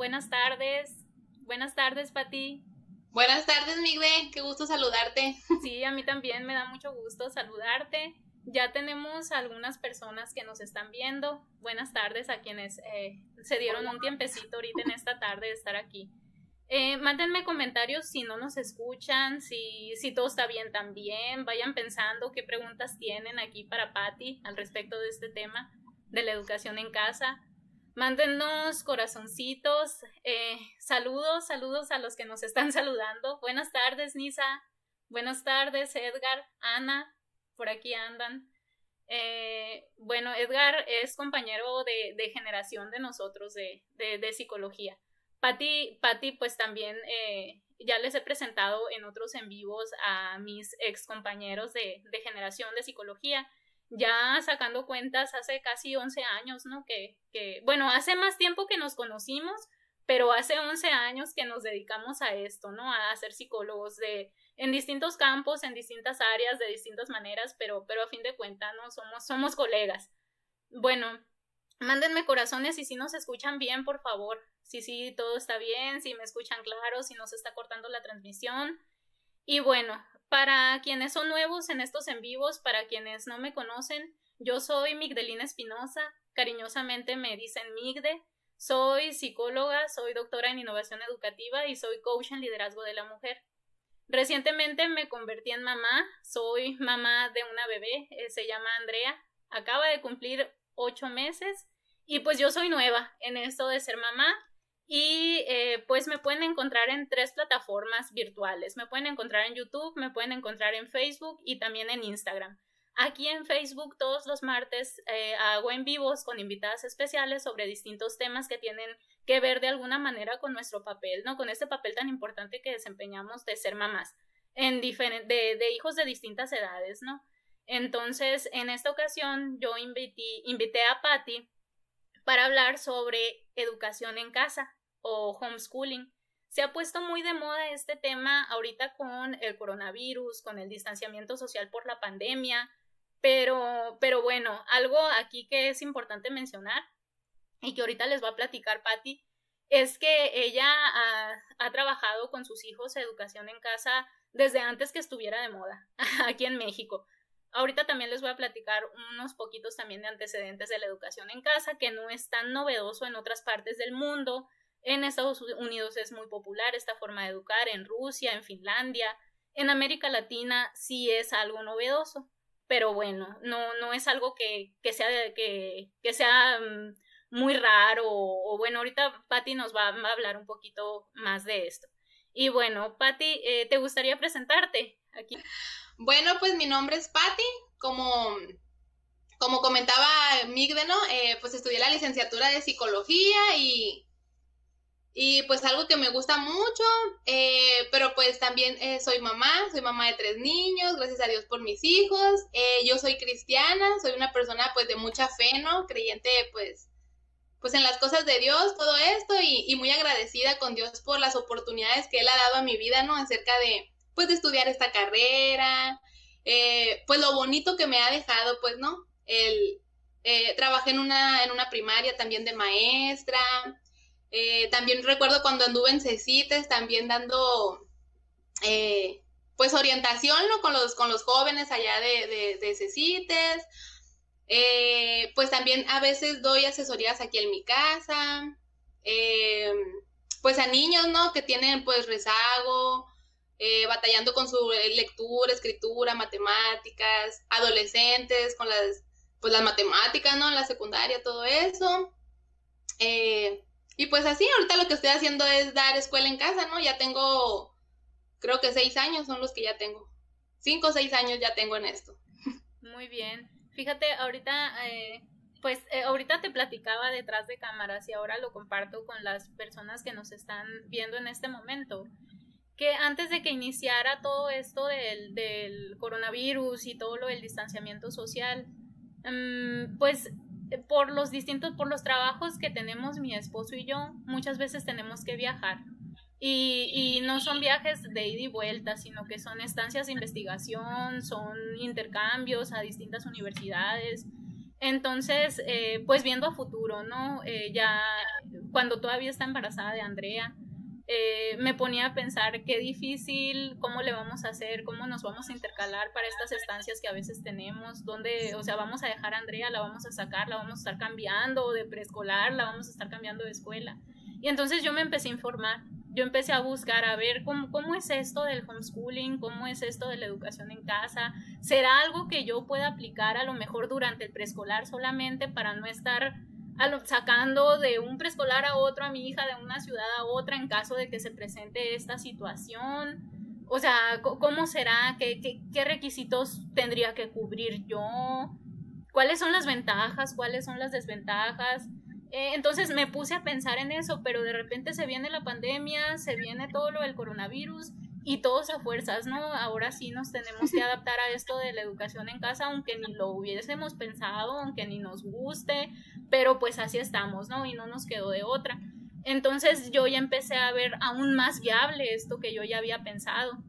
buenas tardes. Buenas tardes, Pati. Buenas tardes, Migbe, qué gusto saludarte. Sí, a mí también me da mucho gusto saludarte. Ya tenemos algunas personas que nos están viendo. Buenas tardes a quienes eh, se dieron un tiempecito ahorita en esta tarde de estar aquí. Eh, mándenme comentarios si no nos escuchan, si, si todo está bien también. Vayan pensando qué preguntas tienen aquí para Patti al respecto de este tema de la educación en casa. Mándenos corazoncitos, eh, saludos, saludos a los que nos están saludando. Buenas tardes, Nisa. Buenas tardes, Edgar, Ana, por aquí andan. Eh, bueno, Edgar es compañero de, generación de nosotros de, de, psicología. Patti, Patti, pues también eh, ya les he presentado en otros en vivos a mis ex compañeros de, de generación de psicología ya sacando cuentas hace casi 11 años, ¿no? Que, que, bueno, hace más tiempo que nos conocimos, pero hace 11 años que nos dedicamos a esto, ¿no? A ser psicólogos de, en distintos campos, en distintas áreas, de distintas maneras, pero, pero a fin de cuentas, ¿no? Somos, somos colegas. Bueno, mándenme corazones y si nos escuchan bien, por favor. Si sí, todo está bien, si me escuchan claro, si no se está cortando la transmisión. Y bueno, para quienes son nuevos en estos en vivos, para quienes no me conocen, yo soy Migdelina Espinosa, cariñosamente me dicen Migde, soy psicóloga, soy doctora en innovación educativa y soy coach en liderazgo de la mujer. Recientemente me convertí en mamá, soy mamá de una bebé, eh, se llama Andrea, acaba de cumplir ocho meses y pues yo soy nueva en esto de ser mamá, y eh, pues me pueden encontrar en tres plataformas virtuales. Me pueden encontrar en YouTube, me pueden encontrar en Facebook y también en Instagram. Aquí en Facebook todos los martes eh, hago en vivos con invitadas especiales sobre distintos temas que tienen que ver de alguna manera con nuestro papel, ¿no? Con este papel tan importante que desempeñamos de ser mamás en de, de hijos de distintas edades, ¿no? Entonces, en esta ocasión yo invité, invité a Patti para hablar sobre educación en casa o homeschooling. Se ha puesto muy de moda este tema ahorita con el coronavirus, con el distanciamiento social por la pandemia, pero, pero bueno, algo aquí que es importante mencionar y que ahorita les va a platicar Patti, es que ella ha, trabajado con sus hijos educación en casa desde antes que estuviera de moda aquí en México. Ahorita también les voy a platicar unos poquitos también de antecedentes de la educación en casa, que no es tan novedoso en otras partes del mundo, en Estados Unidos es muy popular esta forma de educar, en Rusia, en Finlandia, en América Latina sí es algo novedoso, pero bueno, no, no es algo que, que sea, que, que sea mm, muy raro o, bueno, ahorita Patti nos va, a hablar un poquito más de esto. Y bueno, Patti, eh, ¿te gustaría presentarte aquí? Bueno, pues mi nombre es Patti, como, como comentaba Migde, ¿no? Eh, pues estudié la licenciatura de psicología y y pues algo que me gusta mucho, eh, pero pues también eh, soy mamá, soy mamá de tres niños, gracias a Dios por mis hijos. Eh, yo soy cristiana, soy una persona pues de mucha fe, ¿no? Creyente pues, pues en las cosas de Dios, todo esto, y, muy agradecida con Dios por las oportunidades que Él ha dado a mi vida, ¿no? Acerca de, pues de estudiar esta carrera, pues lo bonito que me ha dejado, pues, ¿no? El, trabajé en una, en una primaria también de maestra, eh, también recuerdo cuando anduve en CECITES, también dando eh, pues orientación con, los, con los jóvenes allá de, de, CECITES. Eh, pues también a veces doy asesorías aquí en mi casa. pues a niños, ¿no? Que tienen pues rezago, batallando con su lectura, escritura, matemáticas, adolescentes con las, pues las matemáticas, ¿no? En la secundaria, todo eso. Y pues así, ahorita lo que estoy haciendo es dar escuela en casa, ¿no? Ya tengo, creo que seis años son los que ya tengo. Cinco o seis años ya tengo en esto. Muy bien. Fíjate, ahorita, eh, pues eh, ahorita te platicaba detrás de cámaras y ahora lo comparto con las personas que nos están viendo en este momento. Que antes de que iniciara todo esto del, del coronavirus y todo lo del distanciamiento social, mm, pues por los distintos, por los trabajos que tenemos mi esposo y yo, muchas veces tenemos que viajar. Y, y, no son viajes de ida y vuelta, sino que son estancias de investigación, son intercambios a distintas universidades. Entonces, eh, pues viendo a futuro, ¿no? Eh, ya cuando todavía está embarazada de Andrea, eh, me ponía a pensar qué difícil, cómo le vamos a hacer, cómo nos vamos a intercalar para estas estancias que a veces tenemos, donde, o sea, vamos a dejar a Andrea, la vamos a sacar, la vamos a estar cambiando de preescolar, la vamos a estar cambiando de escuela. Y entonces yo me empecé a informar, yo empecé a buscar a ver cómo, cómo es esto del homeschooling, cómo es esto de la educación en casa, será algo que yo pueda aplicar a lo mejor durante el preescolar solamente para no estar sacando de un preescolar a otro a mi hija, de una ciudad a otra en caso de que se presente esta situación. O sea, ¿cómo será? ¿Qué, qué, requisitos tendría que cubrir yo? ¿Cuáles son las ventajas? ¿Cuáles son las desventajas? Eh, entonces me puse a pensar en eso, pero de repente se viene la pandemia, se viene todo lo del coronavirus y todos a fuerzas, ¿no? Ahora sí nos tenemos que adaptar a esto de la educación en casa, aunque ni lo hubiésemos pensado, aunque ni nos guste, pero pues así estamos, ¿no? Y no nos quedó de otra. Entonces yo ya empecé a ver aún más viable esto que yo ya había pensado.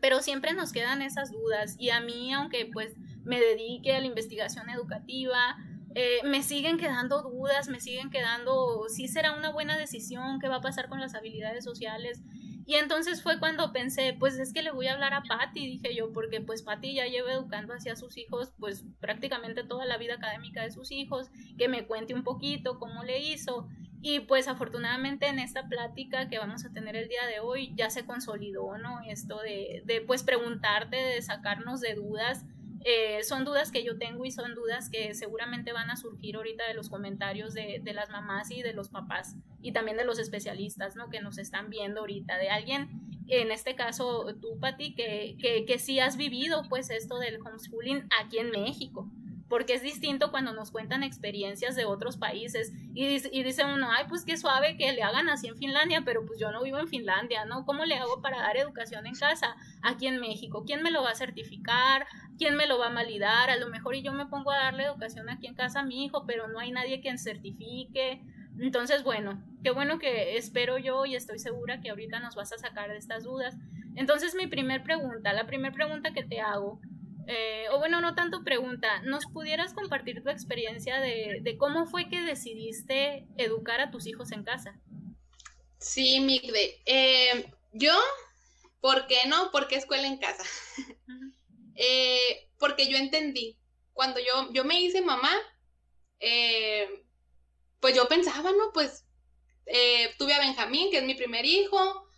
Pero siempre nos quedan esas dudas y a mí, aunque pues me dedique a la investigación educativa, eh, me siguen quedando dudas, me siguen quedando si será una buena decisión, qué va a pasar con las habilidades sociales. Y entonces fue cuando pensé, pues es que le voy a hablar a Patty, dije yo, porque pues Patty ya lleva educando hacia sus hijos, pues prácticamente toda la vida académica de sus hijos, que me cuente un poquito cómo le hizo. Y pues afortunadamente en esta plática que vamos a tener el día de hoy ya se consolidó, ¿no? Esto de, de pues preguntarte, de sacarnos de dudas eh, son dudas que yo tengo y son dudas que seguramente van a surgir ahorita de los comentarios de, de, las mamás y de los papás y también de los especialistas, ¿no? Que nos están viendo ahorita, de alguien, en este caso tú, Pati, que, que, que sí has vivido pues esto del homeschooling aquí en México porque es distinto cuando nos cuentan experiencias de otros países y, dice uno, ay, pues qué suave que le hagan así en Finlandia, pero pues yo no vivo en Finlandia, ¿no? ¿Cómo le hago para dar educación en casa aquí en México? ¿Quién me lo va a certificar? ¿Quién me lo va a validar? A lo mejor y yo me pongo a darle educación aquí en casa a mi hijo, pero no hay nadie quien certifique. Entonces, bueno, qué bueno que espero yo y estoy segura que ahorita nos vas a sacar de estas dudas. Entonces, mi primer pregunta, la primera pregunta que te hago, eh, o bueno, no tanto pregunta, ¿nos pudieras compartir tu experiencia de, cómo fue que decidiste educar a tus hijos en casa? Sí, Migde. Eh, yo, ¿por qué no? ¿Por qué escuela en casa? Eh, porque yo entendí, cuando yo, yo me hice mamá, pues yo pensaba, ¿no? Pues tuve a Benjamín, que es mi primer hijo,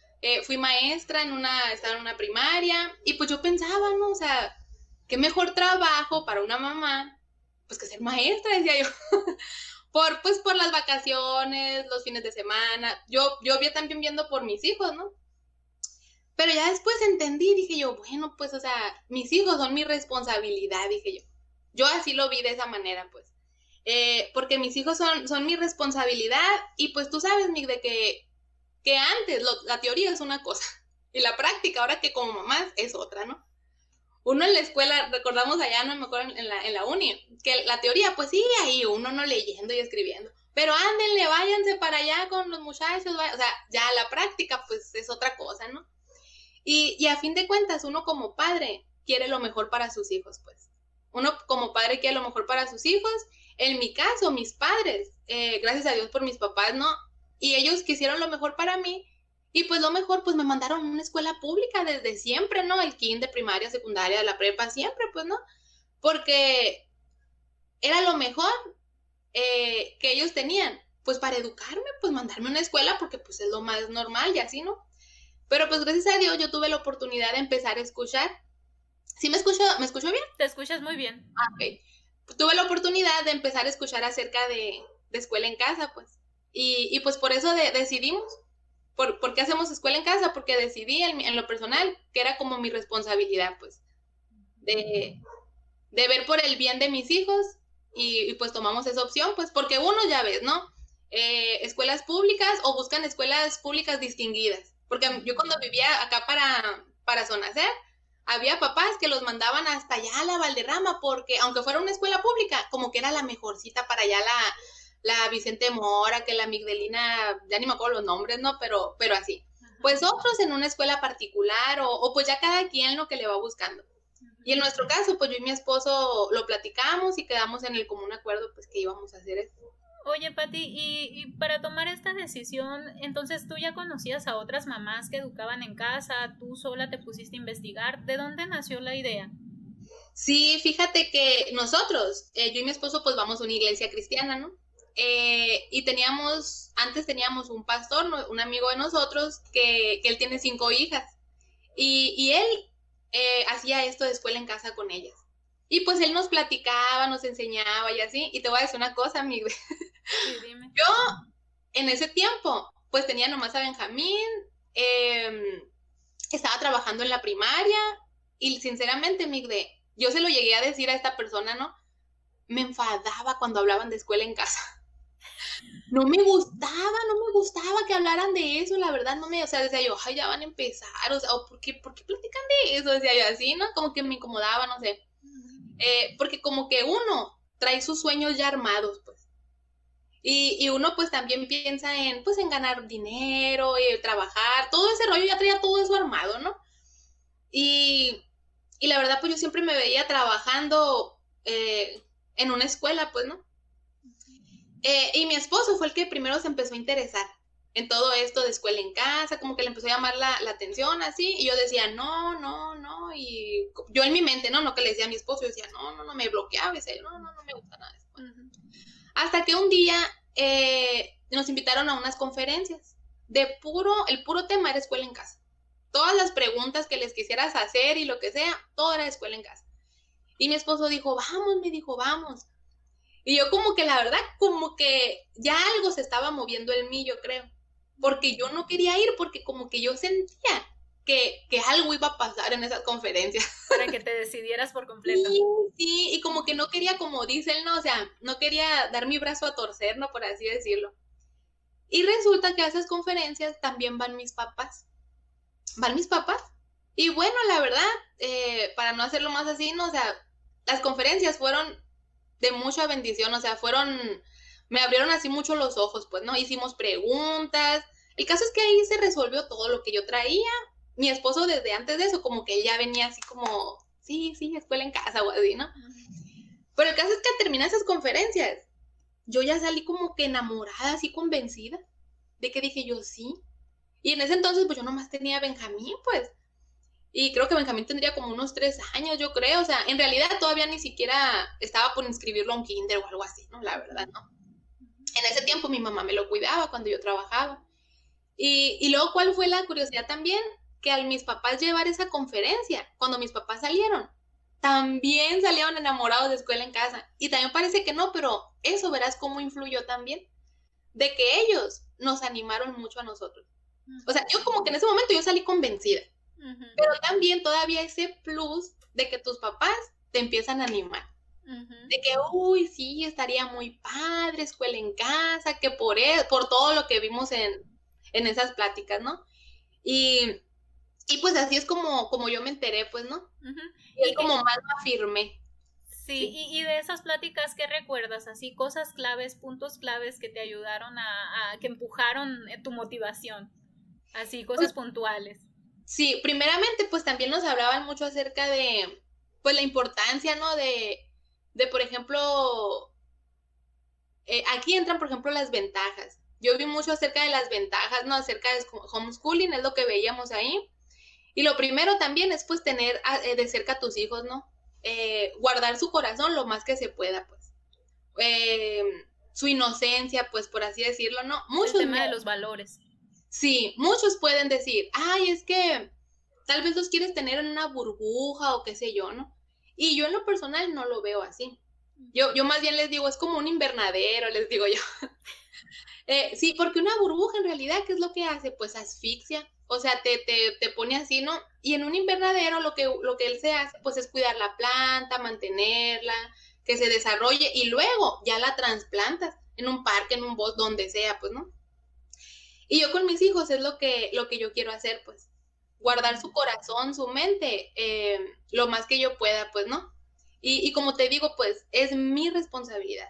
fui maestra en una, estaba en una primaria, y pues yo pensaba, ¿no? O sea, qué mejor trabajo para una mamá, pues que ser maestra, decía yo. por, pues por las vacaciones, los fines de semana. Yo, yo vi también viendo por mis hijos, ¿no? Pero ya después entendí, dije yo, bueno, pues, o sea, mis hijos son mi responsabilidad, dije yo. Yo así lo vi de esa manera, pues. Eh, porque mis hijos son, son mi responsabilidad y pues tú sabes, Nick, de que, que antes la teoría es una cosa y la práctica, ahora que como mamás, es otra, ¿no? Uno en la escuela, recordamos allá, no me acuerdo, en la, en la uni, que la teoría, pues sí, ahí uno no leyendo y escribiendo. Pero ándenle, váyanse para allá con los muchachos, o sea, ya la práctica, pues es otra cosa, ¿no? Y, y a fin de cuentas, uno como padre quiere lo mejor para sus hijos, pues. Uno como padre quiere lo mejor para sus hijos. En mi caso, mis padres, eh, gracias a Dios por mis papás, ¿no? Y ellos quisieron lo mejor para mí y pues lo mejor, pues me mandaron a una escuela pública desde siempre, ¿no? El de primaria, secundaria, la prepa, siempre, pues, ¿no? Porque era lo mejor eh, que ellos tenían, pues para educarme, pues mandarme a una escuela, porque pues es lo más normal y así, ¿no? Pero pues gracias a Dios yo tuve la oportunidad de empezar a escuchar. ¿Sí me escucho, me escucho bien? Te escuchas muy bien. Ah, ok. tuve la oportunidad de empezar a escuchar acerca de, escuela en casa, pues. Y, pues por eso decidimos ¿Por, qué hacemos escuela en casa? Porque decidí en, lo personal que era como mi responsabilidad, pues, de, ver por el bien de mis hijos y, pues tomamos esa opción, pues, porque uno ya ves, ¿no? Eh, escuelas públicas o buscan escuelas públicas distinguidas. Porque yo cuando vivía acá para, para Sonacer, había papás que los mandaban hasta allá a la Valderrama, porque aunque fuera una escuela pública, como que era la mejorcita para allá la, la Vicente Mora, que la Migdelina, ya ni me acuerdo los nombres, ¿no? Pero, pero así. Pues otros en una escuela particular o, pues ya cada quien lo que le va buscando. Y en nuestro caso, pues yo y mi esposo lo platicamos y quedamos en el común acuerdo, pues que íbamos a hacer esto. Oye, Pati, y, y, para tomar esta decisión, entonces tú ya conocías a otras mamás que educaban en casa, tú sola te pusiste a investigar. ¿De dónde nació la idea? Sí, fíjate que nosotros, eh, yo y mi esposo, pues vamos a una iglesia cristiana, ¿no? Eh, y teníamos, antes teníamos un pastor, un amigo de nosotros, que, que él tiene cinco hijas. Y, y él eh, hacía esto de escuela en casa con ellas. Y pues él nos platicaba, nos enseñaba y así. Y te voy a decir una cosa, amigo. Yo, en ese tiempo, pues tenía nomás a Benjamín, em, estaba trabajando en la primaria y sinceramente, Migde, yo se lo llegué a decir a esta persona, ¿no? Me enfadaba cuando hablaban de escuela en casa. No me gustaba, no me gustaba que hablaran de eso, la verdad, no me, o sea, decía yo, ay, ya van a empezar, o sea, ¿por qué, ¿por qué platican de eso? Decía yo así, ¿no? Como que me incomodaba, no sé. Eh, porque como que uno trae sus sueños ya armados, pues. Y, y, uno pues también piensa en, pues, en ganar dinero, y trabajar, todo ese rollo ya traía todo eso armado, ¿no? Y, y la verdad pues yo siempre me veía trabajando eh, en una escuela, pues, ¿no? Eh, y mi esposo fue el que primero se empezó a interesar en todo esto de escuela en casa, como que le empezó a llamar la, la, atención así, y yo decía, no, no, no, y yo en mi mente, no, no que le decía a mi esposo, yo decía, no, no, no, me bloqueaba, y decía, no, no, no me gusta nada de eso. Hasta que un día eh, nos invitaron a unas conferencias de puro, el puro tema era escuela en casa. Todas las preguntas que les quisieras hacer y lo que sea, todo era escuela en casa. Y mi esposo dijo, vamos, me dijo, vamos. Y yo como que la verdad, como que ya algo se estaba moviendo en mí, yo creo porque yo no quería ir, porque como que yo sentía que, que, algo iba a pasar en esas conferencias. Para que te decidieras por completo. Sí, sí, y como que no quería, como dicen, ¿no? O sea, no quería dar mi brazo a torcer, ¿no? Por así decirlo. Y resulta que a esas conferencias también van mis papás. Van mis papás. Y bueno, la verdad, eh, para no hacerlo más así, ¿no? O sea, las conferencias fueron de mucha bendición, o sea, fueron me abrieron así mucho los ojos, pues, ¿no? Hicimos preguntas. El caso es que ahí se resolvió todo lo que yo traía. Mi esposo desde antes de eso, como que ya venía así como, sí, sí, escuela en casa o así, ¿no? Pero el caso es que al terminar esas conferencias, yo ya salí como que enamorada, así convencida, de que dije yo sí. Y en ese entonces, pues yo nomás tenía a Benjamín, pues. Y creo que Benjamín tendría como unos tres años, yo creo. O sea, en realidad todavía ni siquiera estaba por inscribirlo a un kinder o algo así, ¿no? La verdad, ¿no? En ese tiempo mi mamá me lo cuidaba cuando yo trabajaba. Y, y luego, ¿cuál fue la curiosidad también? Que al mis papás llevar esa conferencia, cuando mis papás salieron, también salieron enamorados de escuela en casa. Y también parece que no, pero eso verás cómo influyó también, de que ellos nos animaron mucho a nosotros. O sea, yo como que en ese momento yo salí convencida, pero también todavía ese plus de que tus papás te empiezan a animar. De que, uy, sí, estaría muy padre, escuela en casa, que por, e, por todo lo que vimos en, en esas pláticas, ¿no? Y, y, pues así es como, como yo me enteré, pues, ¿no? Y como más me afirmé. Sí, Y, y, de esas pláticas, ¿qué recuerdas? Así, cosas claves, puntos claves que te ayudaron a, a que empujaron tu motivación. Así, cosas pues puntuales. Sí, primeramente, pues también nos hablaban mucho acerca de, pues, la importancia, ¿no? De, de, por ejemplo, eh, aquí entran, por ejemplo, las ventajas. Yo vi mucho acerca de las ventajas, ¿no? Acerca de homeschooling, es lo que veíamos ahí. Y lo primero también es, pues, tener eh, de cerca a tus hijos, ¿no? Eh, guardar su corazón lo más que se pueda, pues. su inocencia, pues, por así decirlo, ¿no? Muchos. El tema de los valores. Sí, muchos pueden decir, ay, es que tal vez los quieres tener en una burbuja o qué sé yo, ¿no? Y yo en lo personal no lo veo así. Yo, yo más bien les digo, es como un invernadero, les digo yo. Eh, sí, porque una burbuja en realidad, ¿qué es lo que hace? Pues asfixia. O sea, te, te, te, pone así, ¿no? Y en un invernadero lo que, lo que él se hace, pues es cuidar la planta, mantenerla, que se desarrolle y luego ya la trasplantas en un parque, en un bosque, donde sea, pues, ¿no? Y yo con mis hijos es lo que, lo que yo quiero hacer, pues guardar su corazón, su mente, eh, lo más que yo pueda, pues, ¿no? Y, como te digo, pues es mi responsabilidad.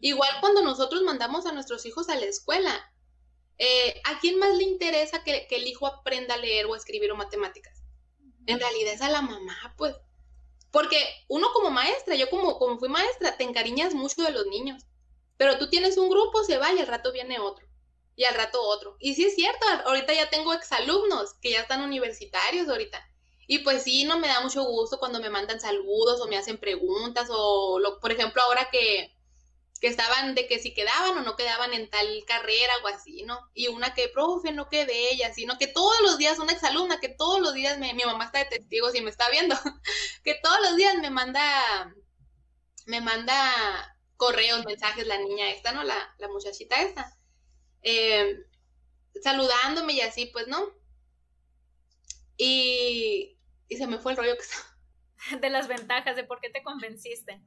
Igual cuando nosotros mandamos a nuestros hijos a la escuela, eh, ¿a quién más le interesa que, el hijo aprenda a leer o a escribir o matemáticas? En realidad es a la mamá, pues. Porque uno como maestra, yo como, como fui maestra, te encariñas mucho de los niños. Pero tú tienes un grupo, se va y al rato viene otro. Y al rato otro. Y sí es cierto, ahorita ya tengo exalumnos que ya están universitarios ahorita. Y pues sí, no me da mucho gusto cuando me mandan saludos o me hacen preguntas o, lo, por ejemplo, ahora que, que estaban de que si quedaban o no quedaban en tal carrera o así, ¿no? Y una que, profe, no quedé ella, sino que todos los días, una exalumna que todos los días, me, mi mamá está de testigo si me está viendo, que todos los días me manda, me manda correos, mensajes, la niña esta, ¿no? La, la muchachita esta, eh, saludándome y así, pues, ¿no? Y, y se me fue el rollo que estaba. De las ventajas, de por qué te convenciste.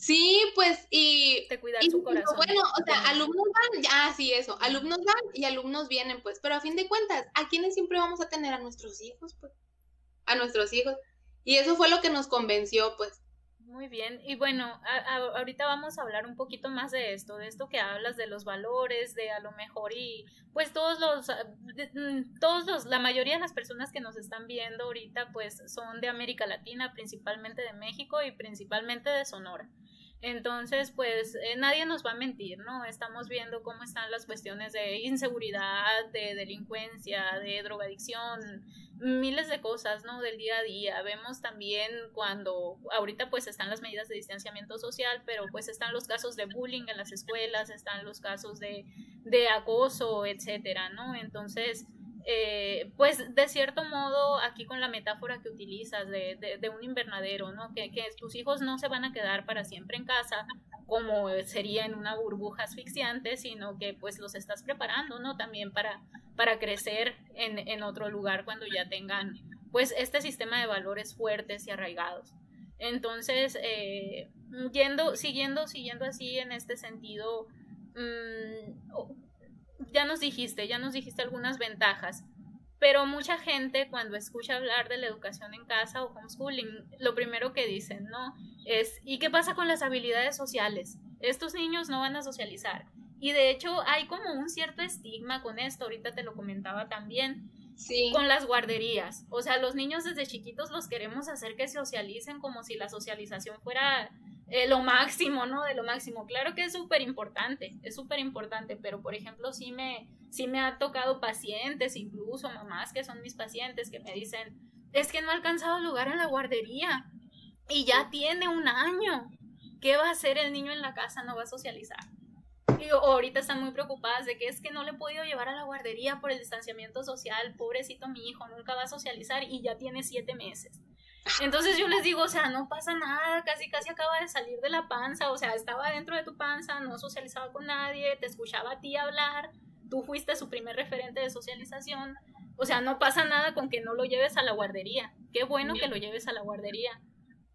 Sí, pues, y... Te cuidar su corazón. Bueno, o sea, alumnos van, ya, sí, eso, alumnos van y alumnos vienen, pues, pero a fin de cuentas, ¿a quiénes siempre vamos a tener? A nuestros hijos, pues, a nuestros hijos. Y eso fue lo que nos convenció, pues. Muy bien, y bueno, ahorita vamos a hablar un poquito más de esto, de esto que hablas de los valores, de a lo mejor y pues todos los, ah, mm, todos los, la mayoría de las personas que nos están viendo ahorita pues son de América Latina, principalmente de México y principalmente de Sonora. Entonces, pues eh, nadie nos va a mentir, ¿no? Estamos viendo cómo están las cuestiones de inseguridad, de delincuencia, de drogadicción, miles de cosas, ¿no? Del día a día. Vemos también cuando ahorita pues están las medidas de distanciamiento social, pero pues están los casos de bullying en las escuelas, están los casos de, de acoso, etcétera, ¿no? Entonces, eh, pues de cierto modo, aquí con la metáfora que utilizas de, de, un invernadero, ¿no? Que, tus hijos no se van a quedar para siempre en casa, como sería en una burbuja asfixiante, sino que pues los estás preparando, ¿no? También para, para crecer en, en otro lugar cuando ya tengan pues este sistema de valores fuertes y arraigados. Entonces, eh, yendo, siguiendo, siguiendo así en este sentido, mmm, ya nos dijiste, ya nos dijiste algunas ventajas, pero mucha gente cuando escucha hablar de la educación en casa o homeschooling, lo primero que dicen, ¿no? Es, ¿y qué pasa con las habilidades sociales? Estos niños no van a socializar. Y de hecho hay como un cierto estigma con esto, ahorita te lo comentaba también, sí. con las guarderías. O sea, los niños desde chiquitos los queremos hacer que socialicen como si la socialización fuera eh, lo máximo, ¿no? De lo máximo. Claro que es súper importante, es súper importante, pero por ejemplo, sí me, sí me ha tocado pacientes, incluso mamás que son mis pacientes, que me dicen, es que no ha alcanzado lugar en la guardería y ya tiene un año. ¿Qué va a hacer el niño en la casa? No va a socializar. Y ahorita están muy preocupadas de que es que no le he podido llevar a la guardería por el distanciamiento social, pobrecito mi hijo, nunca va a socializar y ya tiene siete meses. Entonces yo les digo, o sea, no pasa nada, casi casi acaba de salir de la panza, o sea, estaba dentro de tu panza, no socializaba con nadie, te escuchaba a ti hablar, tú fuiste su primer referente de socialización, o sea, no pasa nada con que no lo lleves a la guardería, qué bueno que lo lleves a la guardería.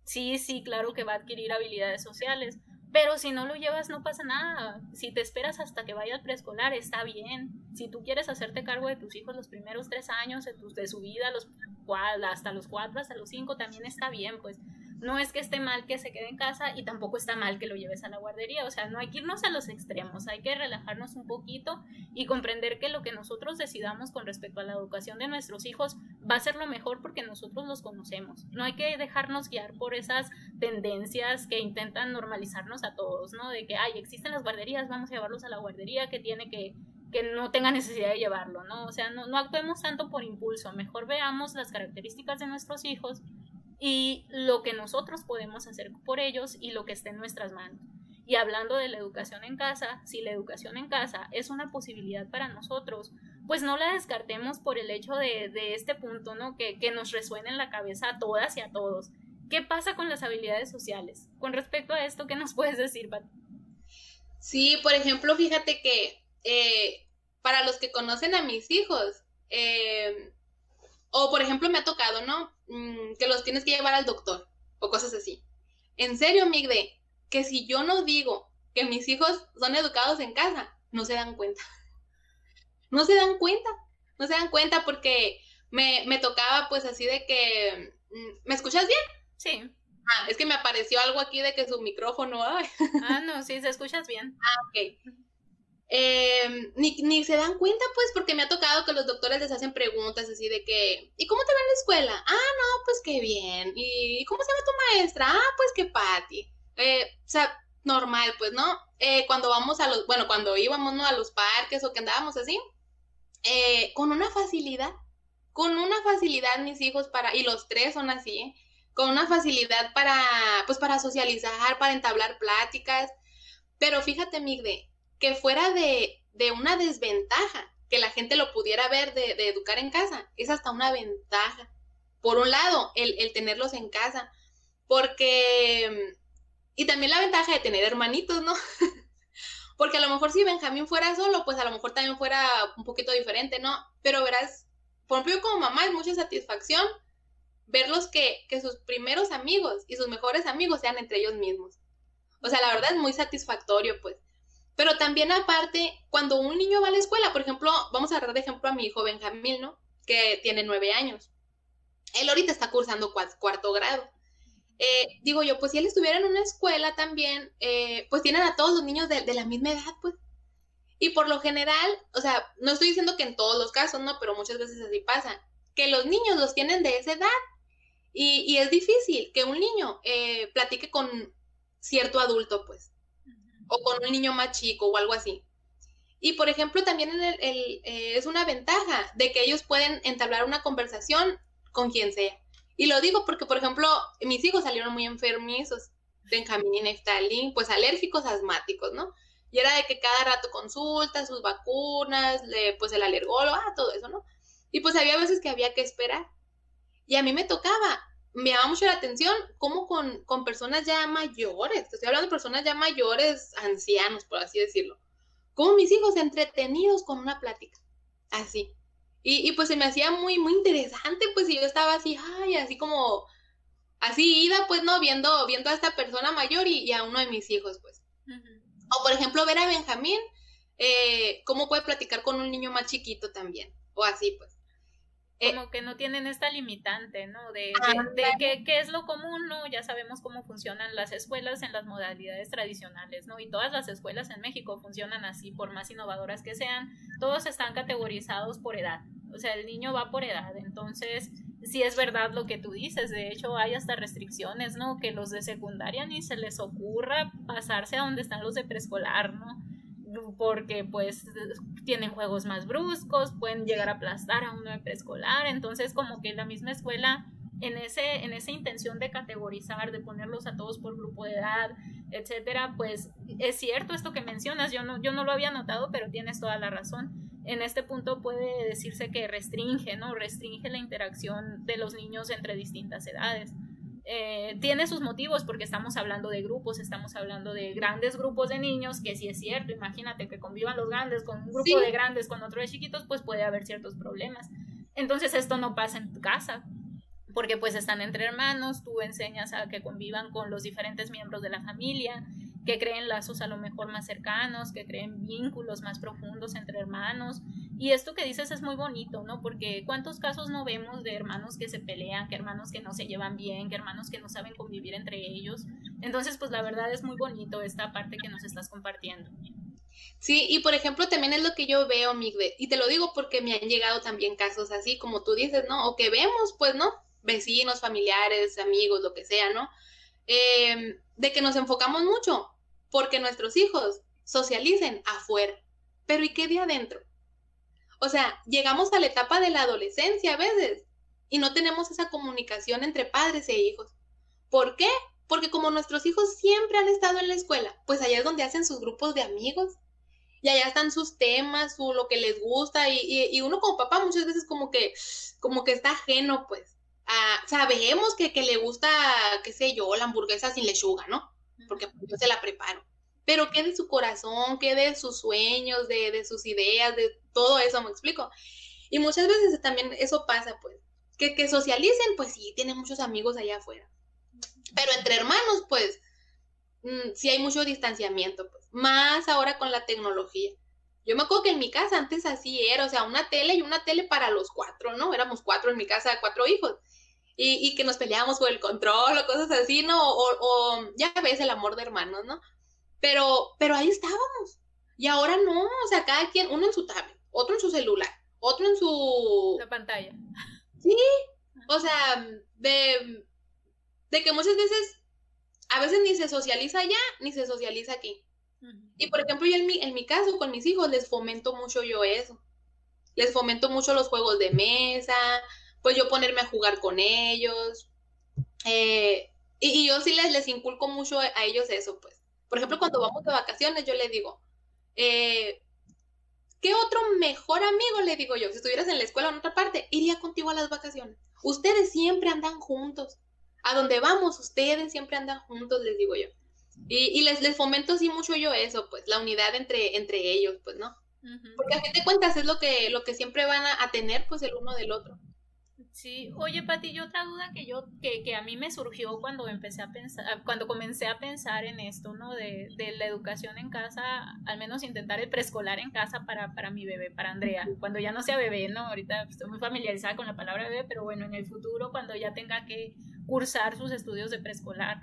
Sí, sí, claro que va a adquirir habilidades sociales, pero si no lo llevas no pasa nada. Si te esperas hasta que vaya al preescolar está bien. Si tú quieres hacerte cargo de tus hijos los primeros tres años de, su vida, los, hasta los cuatro, hasta los cinco, también está bien, pues no es que esté mal que se quede en casa y tampoco está mal que lo lleves a la guardería. O sea, no hay que irnos a los extremos, hay que relajarnos un poquito y comprender que lo que nosotros decidamos con respecto a la educación de nuestros hijos va a ser lo mejor porque nosotros los conocemos. No hay que dejarnos guiar por esas tendencias que intentan normalizarnos a todos, ¿no? De que, ay, existen las guarderías, vamos a llevarlos a la guardería que tiene que que no tenga necesidad de llevarlo, ¿no? O sea, no, no actuemos tanto por impulso, mejor veamos las características de nuestros hijos y lo que nosotros podemos hacer por ellos y lo que esté en nuestras manos. Y hablando de la educación en casa, si la educación en casa es una posibilidad para nosotros, pues no la descartemos por el hecho de, este punto, ¿no? Que, nos resuene en la cabeza a todas y a todos. ¿Qué pasa con las habilidades sociales? Con respecto a esto, ¿qué nos puedes decir, Pat? Sí, por ejemplo, fíjate que eh, para los que conocen a mis hijos, eh, o por ejemplo me ha tocado, ¿no? Mm, que los tienes que llevar al doctor o cosas así. En serio, Migde, que si yo no digo que mis hijos son educados en casa, no se dan cuenta. No se dan cuenta, no se dan cuenta porque me, me tocaba pues así de que, mm, ¿me escuchas bien? Sí. Ah, es que me apareció algo aquí de que su micrófono. Ay. Ah, no, sí, se escuchas bien. Ah, ok. Eh, ni, ni, se dan cuenta, pues, porque me ha tocado que los doctores les hacen preguntas así de que, ¿y cómo te va en la escuela? Ah, no, pues qué bien. ¿Y cómo se llama tu maestra? Ah, pues que Patti. Eh, o sea, normal, pues, ¿no? Eh, cuando vamos a los, bueno, cuando íbamos, ¿no? A los parques o que andábamos así, eh, con una facilidad, con una facilidad mis hijos para, y los tres son así, con una facilidad para, pues, para socializar, para entablar pláticas. Pero fíjate, Migde, que fuera de, de una desventaja, que la gente lo pudiera ver de, educar en casa, es hasta una ventaja. Por un lado, el, el tenerlos en casa, porque y también la ventaja de tener hermanitos, ¿no? Porque a lo mejor si Benjamín fuera solo, pues a lo mejor también fuera un poquito diferente, ¿no? Pero verás, por ejemplo, como mamá es mucha satisfacción verlos que, que sus primeros amigos y sus mejores amigos sean entre ellos mismos. O sea, la verdad es muy satisfactorio, pues. Pero también aparte, cuando un niño va a la escuela, por ejemplo, vamos a dar de ejemplo a mi hijo Benjamín, ¿no? Que tiene nueve años. Él ahorita está cursando cuarto grado. Eh, digo yo, pues si él estuviera en una escuela también, eh, pues tienen a todos los niños de, la misma edad, pues. Y por lo general, o sea, no estoy diciendo que en todos los casos, ¿no? Pero muchas veces así pasa, que los niños los tienen de esa edad. Y, es difícil que un niño eh, platique con cierto adulto, pues, o con un niño más chico o algo así. Y por ejemplo, también es una ventaja de que ellos pueden entablar una conversación con quien sea. Y lo digo porque, por ejemplo, mis hijos salieron muy enfermizos, Benjamín y Neftalí, pues alérgicos asmáticos, ¿no? Y era de que cada rato consulta sus vacunas, pues el alergólogo, ah, todo eso, ¿no? Y pues había veces que había que esperar. Y a mí me tocaba, me llamaba mucho la atención cómo con, con personas ya mayores, estoy hablando de personas ya mayores, ancianos, por así decirlo, como mis hijos entretenidos con una plática, así. Y, pues se me hacía muy, muy interesante, pues, y yo estaba así, ay, así como, así ida, pues, ¿no? Viendo, viendo a esta persona mayor y, a uno de mis hijos, pues. O, por ejemplo, ver a Benjamín, eh, cómo puede platicar con un niño más chiquito también, o así, pues. Eh, como que no tienen esta limitante, ¿no? De, de, qué, es lo común, ¿no? Ya sabemos cómo funcionan las escuelas en las modalidades tradicionales, ¿no? Y todas las escuelas en México funcionan así, por más innovadoras que sean, todos están categorizados por edad, o sea, el niño va por edad, entonces sí es verdad lo que tú dices, de hecho hay hasta restricciones, ¿no? Que los de secundaria ni se les ocurra pasarse a donde están los de preescolar, ¿no? Porque pues tienen juegos más bruscos, pueden llegar a aplastar a uno de preescolar, entonces como que la misma escuela en ese en esa intención de categorizar, de ponerlos a todos por grupo de edad, etcétera, pues es cierto esto que mencionas, yo no yo no lo había notado, pero tienes toda la razón. En este punto puede decirse que restringe, ¿no? Restringe la interacción de los niños entre distintas edades. Eh, tiene sus motivos porque estamos hablando de grupos, estamos hablando de grandes grupos de niños, que si es cierto, imagínate que convivan los grandes con un grupo de grandes con otro de chiquitos, pues puede haber ciertos problemas. Entonces esto no pasa en tu casa, porque pues están entre hermanos, tú enseñas a que convivan con los diferentes miembros de la familia, que creen lazos a lo mejor más cercanos, que creen vínculos más profundos entre hermanos. Y esto que dices es muy bonito, ¿no? Porque cuántos casos no vemos de hermanos que se pelean, que hermanos que no se llevan bien, que hermanos que no saben convivir entre ellos. Entonces, pues la verdad es muy bonito esta parte que nos estás compartiendo. Sí, y por ejemplo también es lo que yo veo, Migde, y te lo digo porque me han llegado también casos así, como tú dices, ¿no? O que vemos, pues, ¿no? Vecinos, familiares, amigos, lo que sea, ¿no? Eh, de que nos enfocamos mucho porque nuestros hijos socialicen afuera. Pero ¿y qué de adentro? O sea, llegamos a la etapa de la adolescencia a veces y no tenemos esa comunicación entre padres e hijos. ¿Por qué? Porque como nuestros hijos siempre han estado en la escuela, pues allá es donde hacen sus grupos de amigos y allá están sus temas, su, lo que les gusta y, uno como papá muchas veces como que, como que está ajeno, pues. sabemos que, que le gusta, qué sé yo, la hamburguesa sin lechuga, ¿no? porque yo se la preparo. Pero qué de su corazón, qué de sus sueños, de, de sus ideas, de todo eso, me explico. Y muchas veces también eso pasa, pues, que, que socialicen, pues sí, tienen muchos amigos allá afuera. Pero entre hermanos, pues, mm, sí hay mucho distanciamiento, pues, más ahora con la tecnología. Yo me acuerdo que en mi casa antes así era, o sea, una tele y una tele para los cuatro, ¿no? Éramos cuatro en mi casa, cuatro hijos y, y que nos peleábamos por el control o cosas así, ¿no? O, ya ves el amor de hermanos, ¿no? Pero, pero ahí estábamos. Y ahora no, o sea, cada quien, uno en su tablet, otro en su celular, otro en su... La pantalla. Sí, o sea, de, de que muchas veces a veces ni se socializa allá, ni se socializa aquí. Y por ejemplo, yo en mi, en mi caso, con mis hijos, les fomento mucho yo eso. Les fomento mucho los juegos de mesa, pues yo ponerme a jugar con ellos. Eh, y, yo sí les, les inculco mucho a ellos eso, pues. Por ejemplo, cuando vamos de vacaciones, yo les digo, eh, ¿qué otro mejor amigo, le digo yo, si estuvieras en la escuela o en otra parte, iría contigo a las vacaciones? Ustedes siempre andan juntos. A donde vamos, ustedes siempre andan juntos, les digo yo. Y, les, les fomento así mucho yo eso, pues, la unidad entre, entre ellos, pues, ¿no? Porque a fin de cuentas es lo que, lo que siempre van a, tener, pues, el uno del otro. Sí, oye Pati, y otra duda que yo, que, que, a mí me surgió cuando empecé a pensar, cuando comencé a pensar en esto, ¿no? De, de la educación en casa, al menos intentar el preescolar en casa para, para mi bebé, para Andrea, cuando ya no sea bebé, ¿no? Ahorita estoy muy familiarizada con la palabra bebé, pero bueno, en el futuro, cuando ya tenga que cursar sus estudios de preescolar,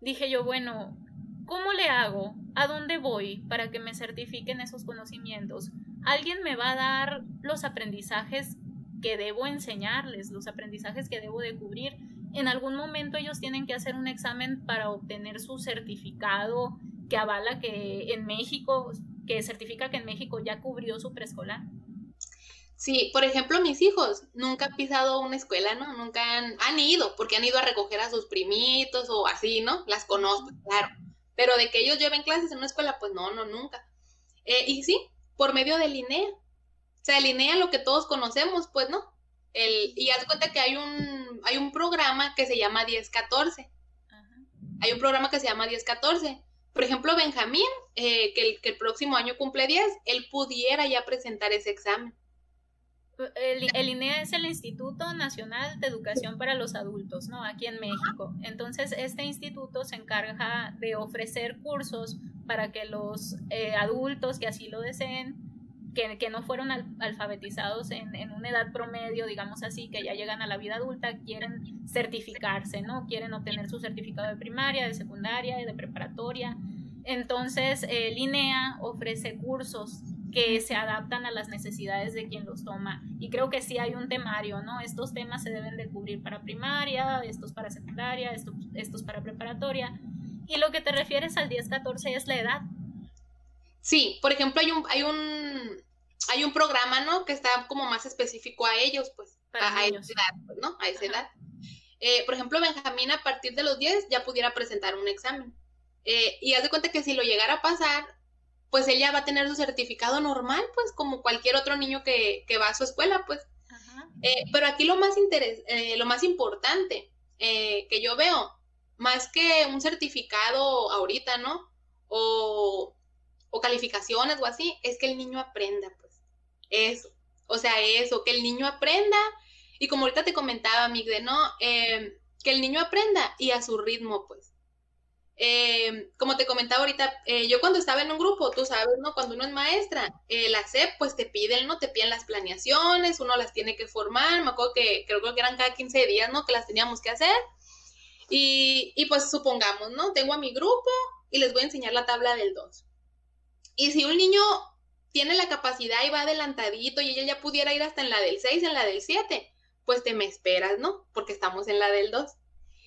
dije yo, bueno, ¿cómo le hago? ¿A dónde voy para que me certifiquen esos conocimientos? ¿Alguien me va a dar los aprendizajes que debo enseñarles, los aprendizajes que debo de cubrir. En algún momento ellos tienen que hacer un examen para obtener su certificado que avala que en México, que certifica que en México ya cubrió su preescolar. Sí, por ejemplo, mis hijos nunca han pisado una escuela, ¿no? Nunca han, han ido, porque han ido a recoger a sus primitos o así, ¿no? Las conozco, claro. Pero de que ellos lleven clases en una escuela, pues no, no, nunca. Eh, y sí, por medio del INEA se alinea lo que todos conocemos, pues, ¿no? El, y haz cuenta que hay un, hay un programa que se llama 1014. Hay un programa que se llama 1014. Por ejemplo, Benjamín, eh, que, el, que el próximo año cumple 10, él pudiera ya presentar ese examen. El, el, INEA es el Instituto Nacional de Educación para los Adultos, ¿no? Aquí en México. Entonces, este instituto se encarga de ofrecer cursos para que los eh, adultos que así lo deseen que, no fueron alfabetizados en, una edad promedio, digamos así, que ya llegan a la vida adulta, quieren certificarse, ¿no? Quieren obtener su certificado de primaria, de secundaria, de preparatoria. Entonces, el INEA ofrece cursos que se adaptan a las necesidades de quien los toma. Y creo que sí hay un temario, ¿no? Estos temas se deben de cubrir para primaria, estos para secundaria, estos, estos para preparatoria. Y lo que te refieres al 10-14 es la edad, Sí, por ejemplo, hay un, hay un, hay un programa, ¿no? Que está como más específico a ellos, pues, a, esa edad, pues, ¿no? A esa edad. Eh, por ejemplo, Benjamín a partir de los 10 ya pudiera presentar un examen. Eh, y haz de cuenta que si lo llegara a pasar, pues él ya va a tener su certificado normal, pues como cualquier otro niño que, que va a su escuela, pues. Eh, pero aquí lo más, interes lo más importante que yo veo, más que un certificado ahorita, ¿no? O o calificaciones o así, es que el niño aprenda, pues. Eso. O sea, eso, que el niño aprenda. Y como ahorita te comentaba, Migde, ¿no? Eh, que el niño aprenda y a su ritmo, pues. Eh, como te comentaba ahorita, eh, yo cuando estaba en un grupo, tú sabes, ¿no? Cuando uno es maestra, la SEP, pues te piden, ¿no? Te piden las planeaciones, uno las tiene que formar, me acuerdo que creo que eran cada 15 días, ¿no? Que las teníamos que hacer. Y, y pues supongamos, ¿no? Tengo a mi grupo y les voy a enseñar la tabla del 2. Y si un niño tiene la capacidad y va adelantadito y ella ya pudiera ir hasta en la del 6, en la del 7, pues te me esperas, ¿no? Porque estamos en la del 2.